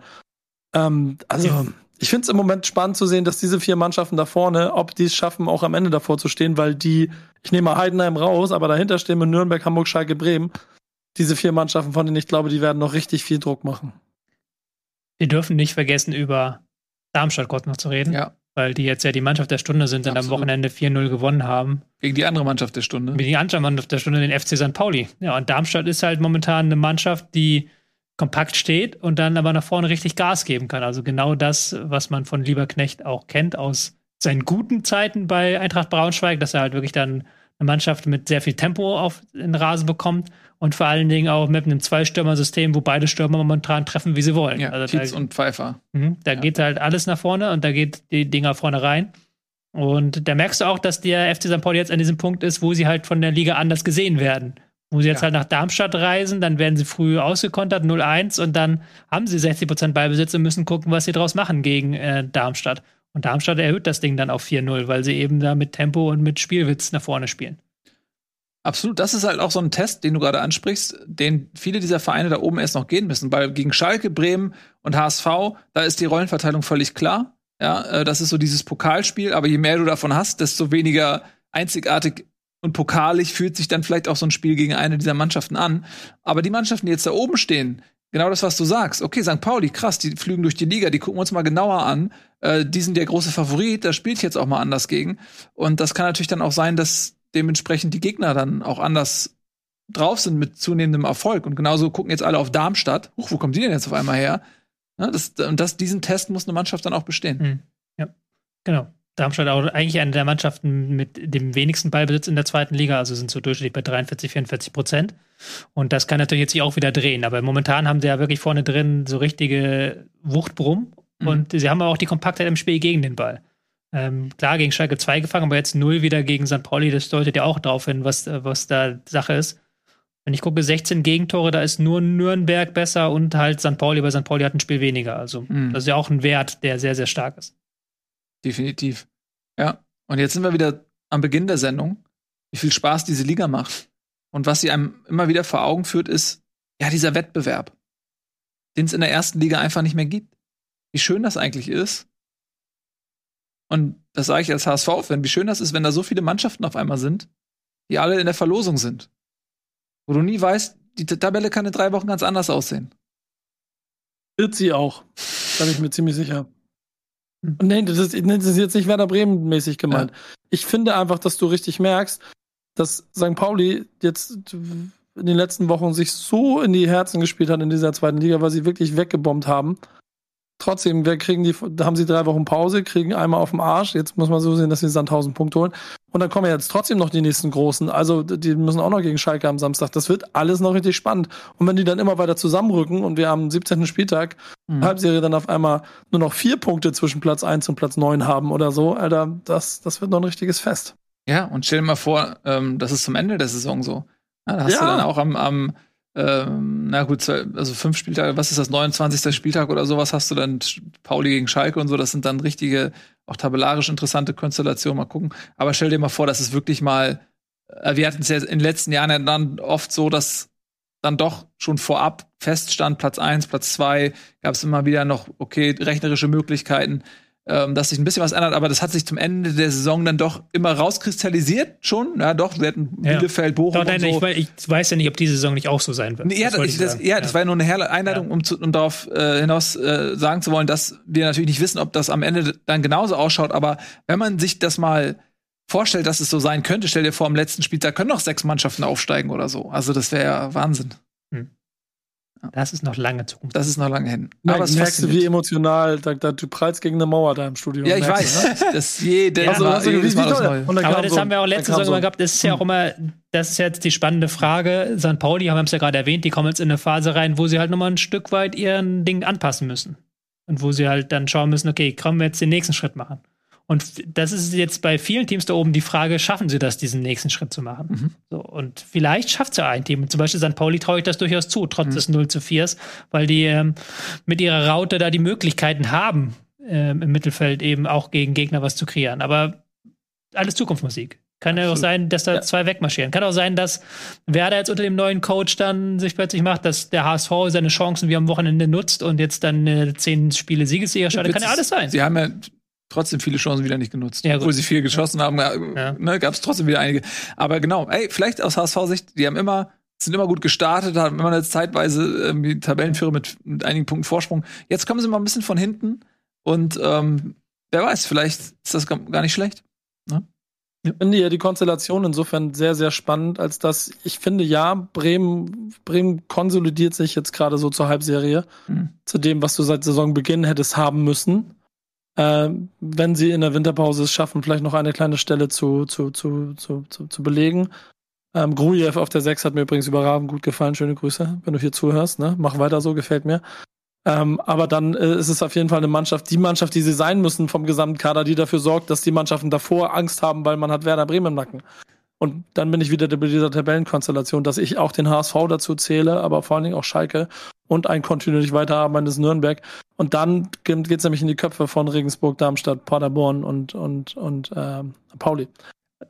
Ähm, also, ja. ich finde es im Moment spannend zu sehen, dass diese vier Mannschaften da vorne, ob die es schaffen, auch am Ende davor zu stehen, weil die, ich nehme mal Heidenheim raus, aber dahinter stehen mit Nürnberg, Hamburg, Schalke, Bremen. Diese vier Mannschaften, von denen ich glaube, die werden noch richtig viel Druck machen. Wir dürfen nicht vergessen, über Darmstadt kurz noch zu reden. Ja. Weil die jetzt ja die Mannschaft der Stunde sind und Absolut. am Wochenende 4-0 gewonnen haben. Gegen die andere Mannschaft der Stunde. Gegen die andere Mannschaft der Stunde, den FC St. Pauli. Ja, und Darmstadt ist halt momentan eine Mannschaft, die kompakt steht und dann aber nach vorne richtig Gas geben kann. Also genau das, was man von Lieberknecht auch kennt aus seinen guten Zeiten bei Eintracht Braunschweig, dass er halt wirklich dann eine Mannschaft mit sehr viel Tempo auf den Rasen bekommt und vor allen Dingen auch mit einem Zwei-Stürmer-System, wo beide Stürmer momentan treffen, wie sie wollen. Ja, also Tietz da, und Pfeiffer. Mh, da ja. geht halt alles nach vorne und da geht die Dinger vorne rein. Und da merkst du auch, dass der FC St. Pauli jetzt an diesem Punkt ist, wo sie halt von der Liga anders gesehen werden. Wo sie jetzt ja. halt nach Darmstadt reisen, dann werden sie früh ausgekontert, 0-1, und dann haben sie 60% Ballbesitz und müssen gucken, was sie draus machen gegen äh, Darmstadt. Und Darmstadt erhöht das Ding dann auf 4-0, weil sie eben da mit Tempo und mit Spielwitz nach vorne spielen. Absolut, das ist halt auch so ein Test, den du gerade ansprichst, den viele dieser Vereine da oben erst noch gehen müssen, weil gegen Schalke, Bremen und HSV, da ist die Rollenverteilung völlig klar. Ja, äh, das ist so dieses Pokalspiel, aber je mehr du davon hast, desto weniger einzigartig und pokalig fühlt sich dann vielleicht auch so ein Spiel gegen eine dieser Mannschaften an. Aber die Mannschaften, die jetzt da oben stehen, genau das, was du sagst. Okay, St. Pauli, krass, die flügen durch die Liga, die gucken wir uns mal genauer an. Äh, die sind der große Favorit, da spielt jetzt auch mal anders gegen. Und das kann natürlich dann auch sein, dass dementsprechend die Gegner dann auch anders drauf sind mit zunehmendem Erfolg. Und genauso gucken jetzt alle auf Darmstadt. Huch, wo kommen die denn jetzt auf einmal her? Ja, das, und das, diesen Test muss eine Mannschaft dann auch bestehen. Mhm. Ja, genau. Darmstadt auch eigentlich eine der Mannschaften mit dem wenigsten Ballbesitz in der zweiten Liga, also sind so durchschnittlich bei 43, 44 Prozent. Und das kann natürlich jetzt sich auch wieder drehen. Aber momentan haben sie ja wirklich vorne drin so richtige Wuchtbrumm. Mhm. Und sie haben auch die Kompaktheit im Spiel gegen den Ball. Ähm, klar, gegen Schalke 2 gefangen, aber jetzt 0 wieder gegen St. Pauli, das deutet ja auch darauf hin, was, was da Sache ist. Wenn ich gucke, 16 Gegentore, da ist nur Nürnberg besser und halt St. Pauli, weil St. Pauli hat ein Spiel weniger. Also, mhm. das ist ja auch ein Wert, der sehr, sehr stark ist. Definitiv. Ja. Und jetzt sind wir wieder am Beginn der Sendung, wie viel Spaß diese Liga macht. Und was sie einem immer wieder vor Augen führt, ist, ja, dieser Wettbewerb, den es in der ersten Liga einfach nicht mehr gibt. Wie schön das eigentlich ist, und das sage ich als HSV-Fan, wie schön das ist, wenn da so viele Mannschaften auf einmal sind, die alle in der Verlosung sind. Wo du nie weißt, die Tabelle kann in drei Wochen ganz anders aussehen. Wird sie auch. Da bin ich mir ziemlich sicher. Und nee, das ist, das ist jetzt nicht Werder Bremen-mäßig gemeint. Ja. Ich finde einfach, dass du richtig merkst, dass St. Pauli jetzt in den letzten Wochen sich so in die Herzen gespielt hat in dieser zweiten Liga, weil sie wirklich weggebombt haben. Trotzdem, wir kriegen die, da haben sie drei Wochen Pause, kriegen einmal auf dem Arsch. Jetzt muss man so sehen, dass sie dann 1000 Punkte holen. Und dann kommen ja jetzt trotzdem noch die nächsten Großen. Also, die müssen auch noch gegen Schalke am Samstag. Das wird alles noch richtig spannend. Und wenn die dann immer weiter zusammenrücken und wir am 17. Spieltag, mhm. Halbserie, dann auf einmal nur noch vier Punkte zwischen Platz 1 und Platz 9 haben oder so, Alter, das, das wird noch ein richtiges Fest. Ja, und stell dir mal vor, ähm, das ist zum Ende der Saison so. Ja, da hast ja. du dann auch am, am ähm, na gut, also fünf Spieltage, was ist das, 29. Spieltag oder sowas hast du dann Pauli gegen Schalke und so, das sind dann richtige, auch tabellarisch interessante Konstellationen, mal gucken. Aber stell dir mal vor, dass es wirklich mal, äh, wir hatten es ja in den letzten Jahren ja dann oft so, dass dann doch schon vorab feststand, Platz eins, Platz zwei, gab es immer wieder noch, okay, rechnerische Möglichkeiten ähm, dass sich ein bisschen was ändert, aber das hat sich zum Ende der Saison dann doch immer rauskristallisiert schon. Ja, doch, wir hatten. Bielefeld, Bochum. Doch, nein, so. ich, ich, weiß ja nicht, ob diese Saison nicht auch so sein wird. Nee, ja, das, das, ja, das war ja nur eine Einleitung, um, zu, um darauf äh, hinaus äh, sagen zu wollen, dass wir natürlich nicht wissen, ob das am Ende dann genauso ausschaut, aber wenn man sich das mal vorstellt, dass es so sein könnte, stell dir vor, am letzten Spiel, da können noch sechs Mannschaften aufsteigen oder so. Also das wäre ja Wahnsinn. Das ist noch lange Zukunft. Das ist noch lange hin. Aber es merkst du, wie emotional, da, da, du prallst gegen eine Mauer da im Studio. Ja, ich weiß. Du, ne? das jede ja, also, also, wie, wie Aber das so, haben wir auch letzte Saison so. gehabt. Das ist ja auch immer, das ist jetzt die spannende Frage. St. Pauli, haben wir es ja gerade erwähnt, die kommen jetzt in eine Phase rein, wo sie halt nochmal ein Stück weit ihren Ding anpassen müssen. Und wo sie halt dann schauen müssen, okay, können wir jetzt den nächsten Schritt machen. Und das ist jetzt bei vielen Teams da oben die Frage, schaffen sie das, diesen nächsten Schritt zu machen? Mhm. So, und vielleicht schafft es ja ein Team. Zum Beispiel St. Pauli traue ich das durchaus zu, trotz mhm. des 0 zu 4, weil die ähm, mit ihrer Raute da die Möglichkeiten haben, ähm, im Mittelfeld eben auch gegen Gegner was zu kreieren. Aber alles Zukunftsmusik. Kann ja auch sein, dass da ja. zwei wegmarschieren. Kann auch sein, dass Werder jetzt unter dem neuen Coach dann sich plötzlich macht, dass der HSV seine Chancen wie am Wochenende nutzt und jetzt dann äh, zehn Spiele Siegesserie startet. Kann ja alles sein. Sie haben ja trotzdem viele Chancen wieder nicht genutzt. Ja, Obwohl sie viel geschossen haben, ja. ne, gab es trotzdem wieder einige. Aber genau, ey, vielleicht aus HSV-Sicht, die haben immer, sind immer gut gestartet, haben immer eine zeitweise ähm, die Tabellenführer mit, mit einigen Punkten Vorsprung. Jetzt kommen sie mal ein bisschen von hinten und ähm, wer weiß, vielleicht ist das gar nicht schlecht. Ne? Ich finde ja die Konstellation insofern sehr, sehr spannend, als dass ich finde, ja, Bremen, Bremen konsolidiert sich jetzt gerade so zur Halbserie, mhm. zu dem, was du seit Saisonbeginn hättest haben müssen äh, wenn sie in der Winterpause es schaffen, vielleicht noch eine kleine Stelle zu, zu, zu, zu, zu, zu belegen. Ähm, Grujew auf der 6 hat mir übrigens überragend gut gefallen. Schöne Grüße, wenn du hier zuhörst. Ne? Mach weiter so, gefällt mir. Ähm, aber dann äh, ist es auf jeden Fall eine Mannschaft, die Mannschaft, die sie sein müssen vom Gesamtkader, die dafür sorgt, dass die Mannschaften davor Angst haben, weil man hat Werder Bremen im Nacken. Und dann bin ich wieder bei dieser Tabellenkonstellation, dass ich auch den HSV dazu zähle, aber vor allen Dingen auch Schalke und ein kontinuierlich weiterarbeitendes Nürnberg. Und dann geht es nämlich in die Köpfe von Regensburg, Darmstadt, Paderborn und, und, und äh, Pauli.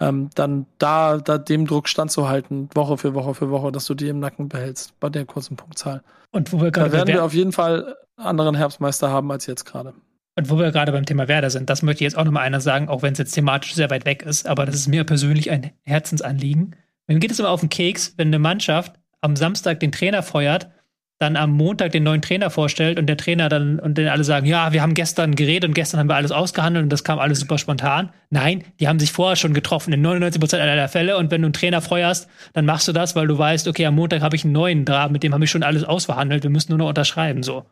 Ähm, dann da, da dem Druck standzuhalten, Woche für Woche für Woche, dass du die im Nacken behältst, bei der kurzen Punktzahl. Und wo wir gerade da werden wir auf jeden Fall anderen Herbstmeister haben als jetzt gerade. Und wo wir gerade beim Thema Werder sind, das möchte ich jetzt auch nochmal einer sagen, auch wenn es jetzt thematisch sehr weit weg ist, aber das ist mir persönlich ein Herzensanliegen. Mir geht es immer auf den Keks, wenn eine Mannschaft am Samstag den Trainer feuert dann am Montag den neuen Trainer vorstellt und der Trainer dann und dann alle sagen, ja, wir haben gestern geredet und gestern haben wir alles ausgehandelt und das kam alles super spontan. Nein, die haben sich vorher schon getroffen in 99 Prozent aller Fälle und wenn du einen Trainer feuerst, dann machst du das, weil du weißt, okay, am Montag habe ich einen neuen Draht, mit dem habe ich schon alles ausverhandelt, wir müssen nur noch unterschreiben, so.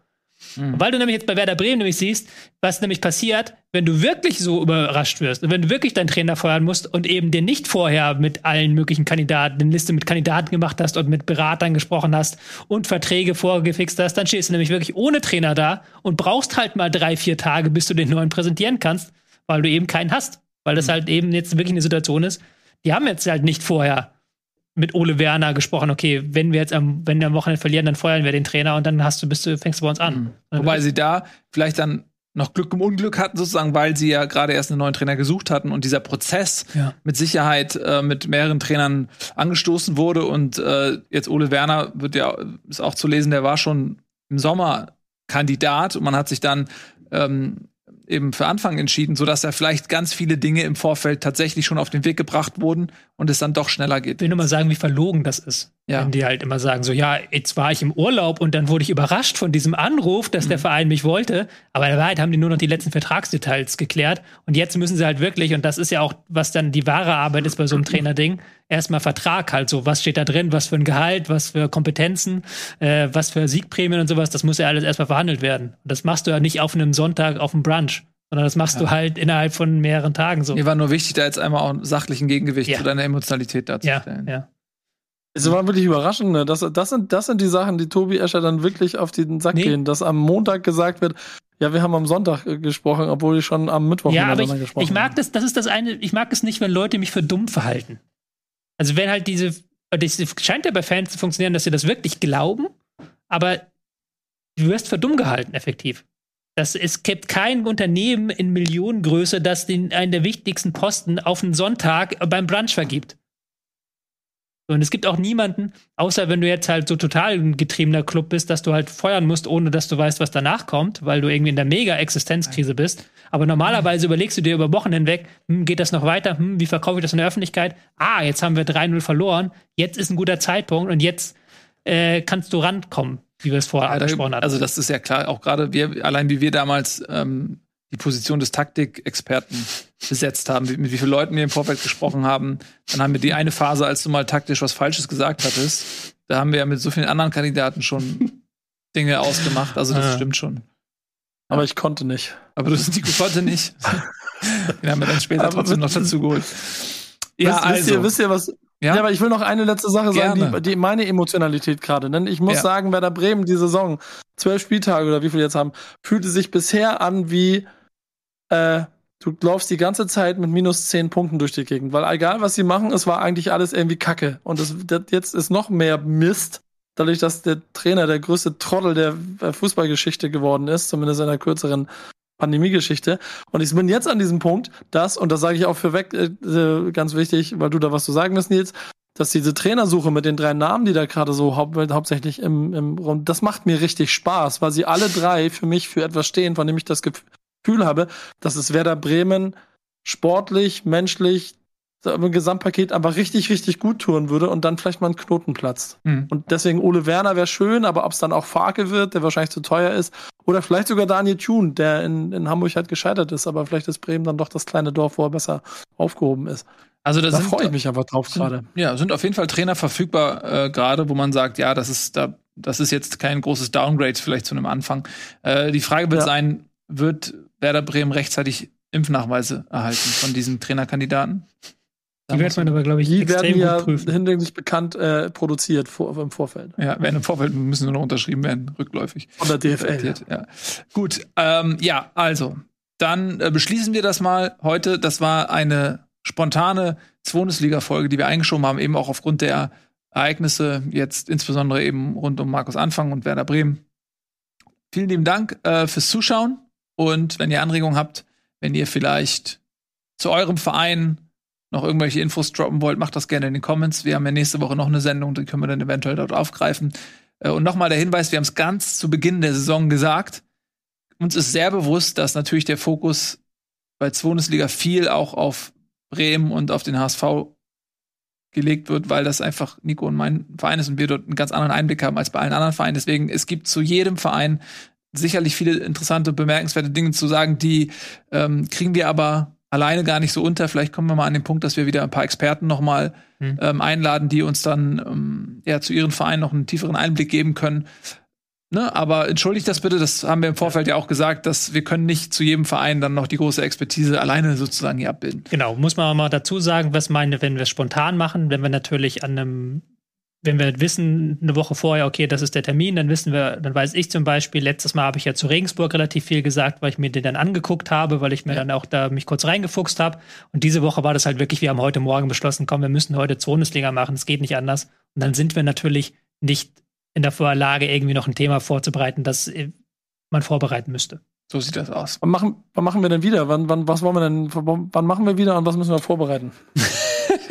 Mhm. Weil du nämlich jetzt bei Werder Bremen nämlich siehst, was nämlich passiert, wenn du wirklich so überrascht wirst und wenn du wirklich deinen Trainer feuern musst und eben dir nicht vorher mit allen möglichen Kandidaten, eine Liste mit Kandidaten gemacht hast und mit Beratern gesprochen hast und Verträge vorgefixt hast, dann stehst du nämlich wirklich ohne Trainer da und brauchst halt mal drei, vier Tage, bis du den neuen präsentieren kannst, weil du eben keinen hast. Weil das mhm. halt eben jetzt wirklich eine Situation ist, die haben jetzt halt nicht vorher mit Ole Werner gesprochen, okay, wenn wir jetzt am, wenn wir am Wochenende verlieren, dann feuern wir den Trainer und dann hast du, bist du, fängst du bei uns an. Mhm. Wobei sie da vielleicht dann noch Glück im Unglück hatten, sozusagen, weil sie ja gerade erst einen neuen Trainer gesucht hatten und dieser Prozess ja. mit Sicherheit äh, mit mehreren Trainern angestoßen wurde. Und äh, jetzt Ole Werner wird ja, ist auch zu lesen, der war schon im Sommer Kandidat und man hat sich dann ähm, eben für Anfang entschieden, sodass da vielleicht ganz viele Dinge im Vorfeld tatsächlich schon auf den Weg gebracht wurden und es dann doch schneller geht. Ich will nur mal sagen, wie verlogen das ist. Ja. Wenn die halt immer sagen, so, ja, jetzt war ich im Urlaub und dann wurde ich überrascht von diesem Anruf, dass mhm. der Verein mich wollte. Aber in Wahrheit haben die nur noch die letzten Vertragsdetails geklärt. Und jetzt müssen sie halt wirklich, und das ist ja auch, was dann die wahre Arbeit ist bei so einem Trainerding, erstmal Vertrag halt so. Was steht da drin? Was für ein Gehalt? Was für Kompetenzen? Äh, was für Siegprämien und sowas? Das muss ja alles erstmal verhandelt werden. Und das machst du ja nicht auf einem Sonntag auf dem Brunch. Sondern das machst ja. du halt innerhalb von mehreren Tagen so. Mir war nur wichtig, da jetzt einmal auch einen sachlichen Gegengewicht ja. zu deiner Emotionalität darzustellen. Ja, ja. Es war wirklich überraschend. Ne? Das, das, sind, das sind die Sachen, die Tobi Escher dann wirklich auf den Sack nee. gehen. Dass am Montag gesagt wird, ja, wir haben am Sonntag äh, gesprochen, obwohl ich schon am Mittwoch ja, aber ich, gesprochen ich mag das, das ist das eine, ich mag es nicht, wenn Leute mich für dumm verhalten. Also wenn halt diese, das scheint ja bei Fans zu funktionieren, dass sie das wirklich glauben, aber du wirst für dumm gehalten, effektiv. Das, es gibt kein Unternehmen in Millionengröße, das den, einen der wichtigsten Posten auf einen Sonntag beim Brunch vergibt. Und es gibt auch niemanden, außer wenn du jetzt halt so total ein getriebener Club bist, dass du halt feuern musst, ohne dass du weißt, was danach kommt, weil du irgendwie in der Mega-Existenzkrise bist. Aber normalerweise überlegst du dir über Wochen hinweg, hm, geht das noch weiter? Hm, wie verkaufe ich das in der Öffentlichkeit? Ah, jetzt haben wir 3-0 verloren. Jetzt ist ein guter Zeitpunkt und jetzt äh, kannst du rankommen, wie wir es vorher ja, angesprochen hatten. Also das ist ja klar, auch gerade wir, allein wie wir damals ähm, die Position des Taktikexperten besetzt haben, mit wie vielen Leuten wir im Vorfeld gesprochen haben. Dann haben wir die eine Phase, als du mal taktisch was Falsches gesagt hattest. Da haben wir ja mit so vielen anderen Kandidaten schon Dinge ausgemacht. Also das ja. stimmt schon. Aber ich konnte nicht. Aber du Nico konnte nicht. Den haben wir dann später aber trotzdem noch dazu geholt. Ja, wisst, also. Wisst ihr, wisst ihr was? Ja? ja, aber ich will noch eine letzte Sache sagen, die, die, meine Emotionalität gerade. Denn ich muss ja. sagen, Werder Bremen, die Saison, zwölf Spieltage oder wie viel jetzt haben, fühlte sich bisher an wie äh, du läufst die ganze Zeit mit minus zehn Punkten durch die Gegend, weil egal was sie machen, es war eigentlich alles irgendwie Kacke. Und das, das jetzt ist noch mehr Mist, dadurch, dass der Trainer der größte Trottel der Fußballgeschichte geworden ist, zumindest in der kürzeren Pandemiegeschichte. Und ich bin jetzt an diesem Punkt, dass, und das sage ich auch für weg, äh, äh, ganz wichtig, weil du da was zu sagen hast, Nils, dass diese Trainersuche mit den drei Namen, die da gerade so hau hauptsächlich im, im Raum, das macht mir richtig Spaß, weil sie alle drei für mich für etwas stehen, von dem ich das Gefühl Gefühl habe, dass es Werder Bremen sportlich, menschlich, im Gesamtpaket einfach richtig, richtig gut tun würde und dann vielleicht mal ein Knoten platzt. Mhm. Und deswegen Ole Werner wäre schön, aber ob es dann auch Farke wird, der wahrscheinlich zu teuer ist, oder vielleicht sogar Daniel Thune, der in, in Hamburg halt gescheitert ist, aber vielleicht ist Bremen dann doch das kleine Dorf, wo er besser aufgehoben ist. Also da, da freue ich mich einfach drauf gerade. Ja, sind auf jeden Fall Trainer verfügbar äh, gerade, wo man sagt, ja, das ist da, das ist jetzt kein großes Downgrade vielleicht zu einem Anfang. Äh, die Frage wird ja. sein, wird Werder Bremen rechtzeitig Impfnachweise erhalten von diesen Trainerkandidaten. Die werden man aber, glaube ich, die werden ja hinlänglich bekannt äh, produziert vor, im Vorfeld. Ja, werden im Vorfeld müssen nur noch unterschrieben werden, rückläufig. Von der DFL. Ja. ja. Gut, ähm, ja, also, dann äh, beschließen wir das mal heute. Das war eine spontane Bundesliga-Folge, die wir eingeschoben haben, eben auch aufgrund der Ereignisse, jetzt insbesondere eben rund um Markus Anfang und Werder Bremen. Vielen lieben Dank äh, fürs Zuschauen. Und wenn ihr Anregungen habt, wenn ihr vielleicht zu eurem Verein noch irgendwelche Infos droppen wollt, macht das gerne in den Comments. Wir haben ja nächste Woche noch eine Sendung, die können wir dann eventuell dort aufgreifen. Äh, und nochmal der Hinweis, wir haben es ganz zu Beginn der Saison gesagt. Uns ist sehr bewusst, dass natürlich der Fokus bei Bundesliga viel auch auf Bremen und auf den HSV gelegt wird, weil das einfach Nico und mein Verein ist und wir dort einen ganz anderen Einblick haben als bei allen anderen Vereinen. Deswegen, es gibt zu jedem Verein sicherlich viele interessante, bemerkenswerte Dinge zu sagen, die ähm, kriegen wir aber alleine gar nicht so unter. Vielleicht kommen wir mal an den Punkt, dass wir wieder ein paar Experten noch mal hm. ähm, einladen, die uns dann ähm, ja zu ihren Vereinen noch einen tieferen Einblick geben können. Ne, aber entschuldigt das bitte, das haben wir im Vorfeld ja auch gesagt, dass wir können nicht zu jedem Verein dann noch die große Expertise alleine sozusagen hier abbilden. Genau, muss man mal dazu sagen, was meine, wenn wir es spontan machen, wenn wir natürlich an einem wenn wir wissen, eine Woche vorher, okay, das ist der Termin, dann wissen wir, dann weiß ich zum Beispiel, letztes Mal habe ich ja zu Regensburg relativ viel gesagt, weil ich mir den dann angeguckt habe, weil ich mir ja. dann auch da mich kurz reingefuchst habe. Und diese Woche war das halt wirklich, wir haben heute Morgen beschlossen, komm, wir müssen heute Bundesliga machen, es geht nicht anders. Und dann sind wir natürlich nicht in der Lage, irgendwie noch ein Thema vorzubereiten, das äh, man vorbereiten müsste. So sieht das aus. Wann machen, wann machen wir denn wieder? Wann, wann, was wollen wir denn, wann machen wir wieder und was müssen wir vorbereiten?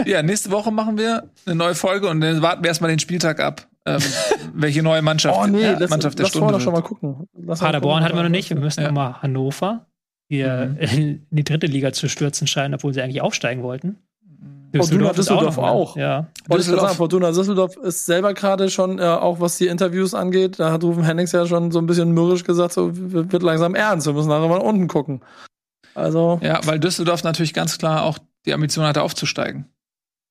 ja, nächste Woche machen wir eine neue Folge und dann warten wir erstmal den Spieltag ab. Ähm, welche neue Mannschaft, oh, nee, ja, das, Mannschaft der Stunde. Lass schon mal gucken. Lass Paderborn hatten wir noch nicht. Wir müssen ja. nochmal Hannover hier mhm. in die dritte Liga zu stürzen scheinen, obwohl sie eigentlich aufsteigen wollten. Fortuna Düsseldorf auch. auch. Ja. Düsseldorf. Sagen, Fortuna Düsseldorf ist selber gerade schon, äh, auch was die Interviews angeht, da hat Rufen Hennings ja schon so ein bisschen mürrisch gesagt, so wird langsam ernst, wir müssen nachher mal unten gucken. Also. Ja, weil Düsseldorf natürlich ganz klar auch die Ambition hatte, aufzusteigen.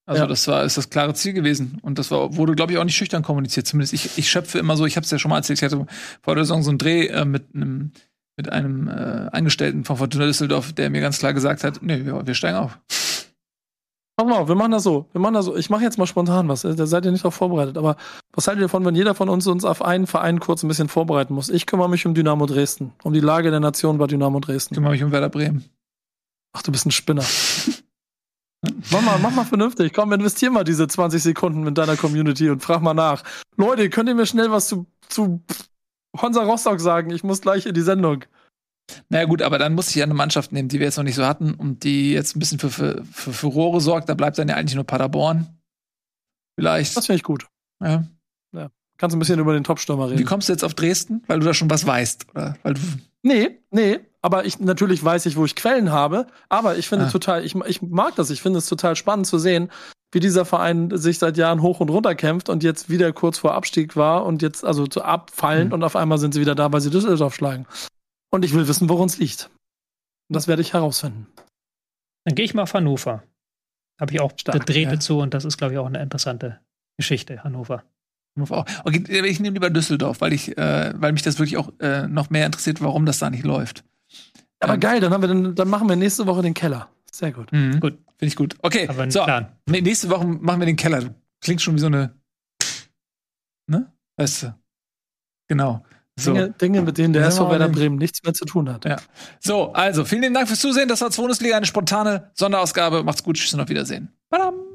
Also ja. das war ist das klare Ziel gewesen und das war, wurde glaube ich auch nicht schüchtern kommuniziert. Zumindest ich, ich schöpfe immer so. Ich habe es ja schon mal erzählt. Ich hatte vor der Saison so einen Dreh äh, mit einem mit einem äh, Angestellten von Fortuna Düsseldorf, der mir ganz klar gesagt hat, nee, wir, wir steigen auf. Mach mal, wir machen das so. Wir machen das so. Ich mache jetzt mal spontan was. Da seid ihr nicht drauf vorbereitet. Aber was haltet ihr davon, wenn jeder von uns uns auf einen Verein kurz ein bisschen vorbereiten muss? Ich kümmere mich um Dynamo Dresden, um die Lage der Nation bei Dynamo Dresden. Ich kümmere mich um Werder Bremen. Ach, du bist ein Spinner. mach mal, mach mal vernünftig. Komm, investier mal diese 20 Sekunden mit deiner Community und frag mal nach. Leute, könnt ihr mir schnell was zu, zu Honsa Rostock sagen? Ich muss gleich in die Sendung. Naja, gut, aber dann muss ich ja eine Mannschaft nehmen, die wir jetzt noch nicht so hatten und die jetzt ein bisschen für, für, für Furore sorgt. Da bleibt dann ja eigentlich nur Paderborn. Vielleicht. Das finde ich gut. Ja. ja. Kannst ein bisschen über den Topstürmer reden. Wie kommst du jetzt auf Dresden? Weil du da schon was weißt, oder? Weil du nee, nee. Aber ich, natürlich weiß ich, wo ich Quellen habe. Aber ich finde ah. total, ich, ich mag das. Ich finde es total spannend zu sehen, wie dieser Verein sich seit Jahren hoch und runter kämpft und jetzt wieder kurz vor Abstieg war und jetzt also zu abfallen mhm. und auf einmal sind sie wieder da, weil sie Düsseldorf schlagen. Und ich will wissen, woran es liegt. Und das werde ich herausfinden. Dann gehe ich mal auf Hannover. Habe ich auch Stark, Drähte ja. zu und das ist, glaube ich, auch eine interessante Geschichte, Hannover. Hannover auch. Okay, ich nehme lieber Düsseldorf, weil ich, äh, weil mich das wirklich auch äh, noch mehr interessiert, warum das da nicht läuft. Aber ähm, geil, dann haben wir dann, dann machen wir nächste Woche den Keller. Sehr gut. Mhm. Gut, finde ich gut. Okay, Aber so, Plan. nächste Woche machen wir den Keller. Klingt schon wie so eine, ne? Weißt du? Genau. So. Dinge, Dinge, mit denen der SV Werder Bremen nichts mehr zu tun hat. Ja. So, also, vielen Dank fürs Zusehen. Das war Bundesliga, eine spontane Sonderausgabe. Macht's gut, tschüss und auf Wiedersehen. Badam.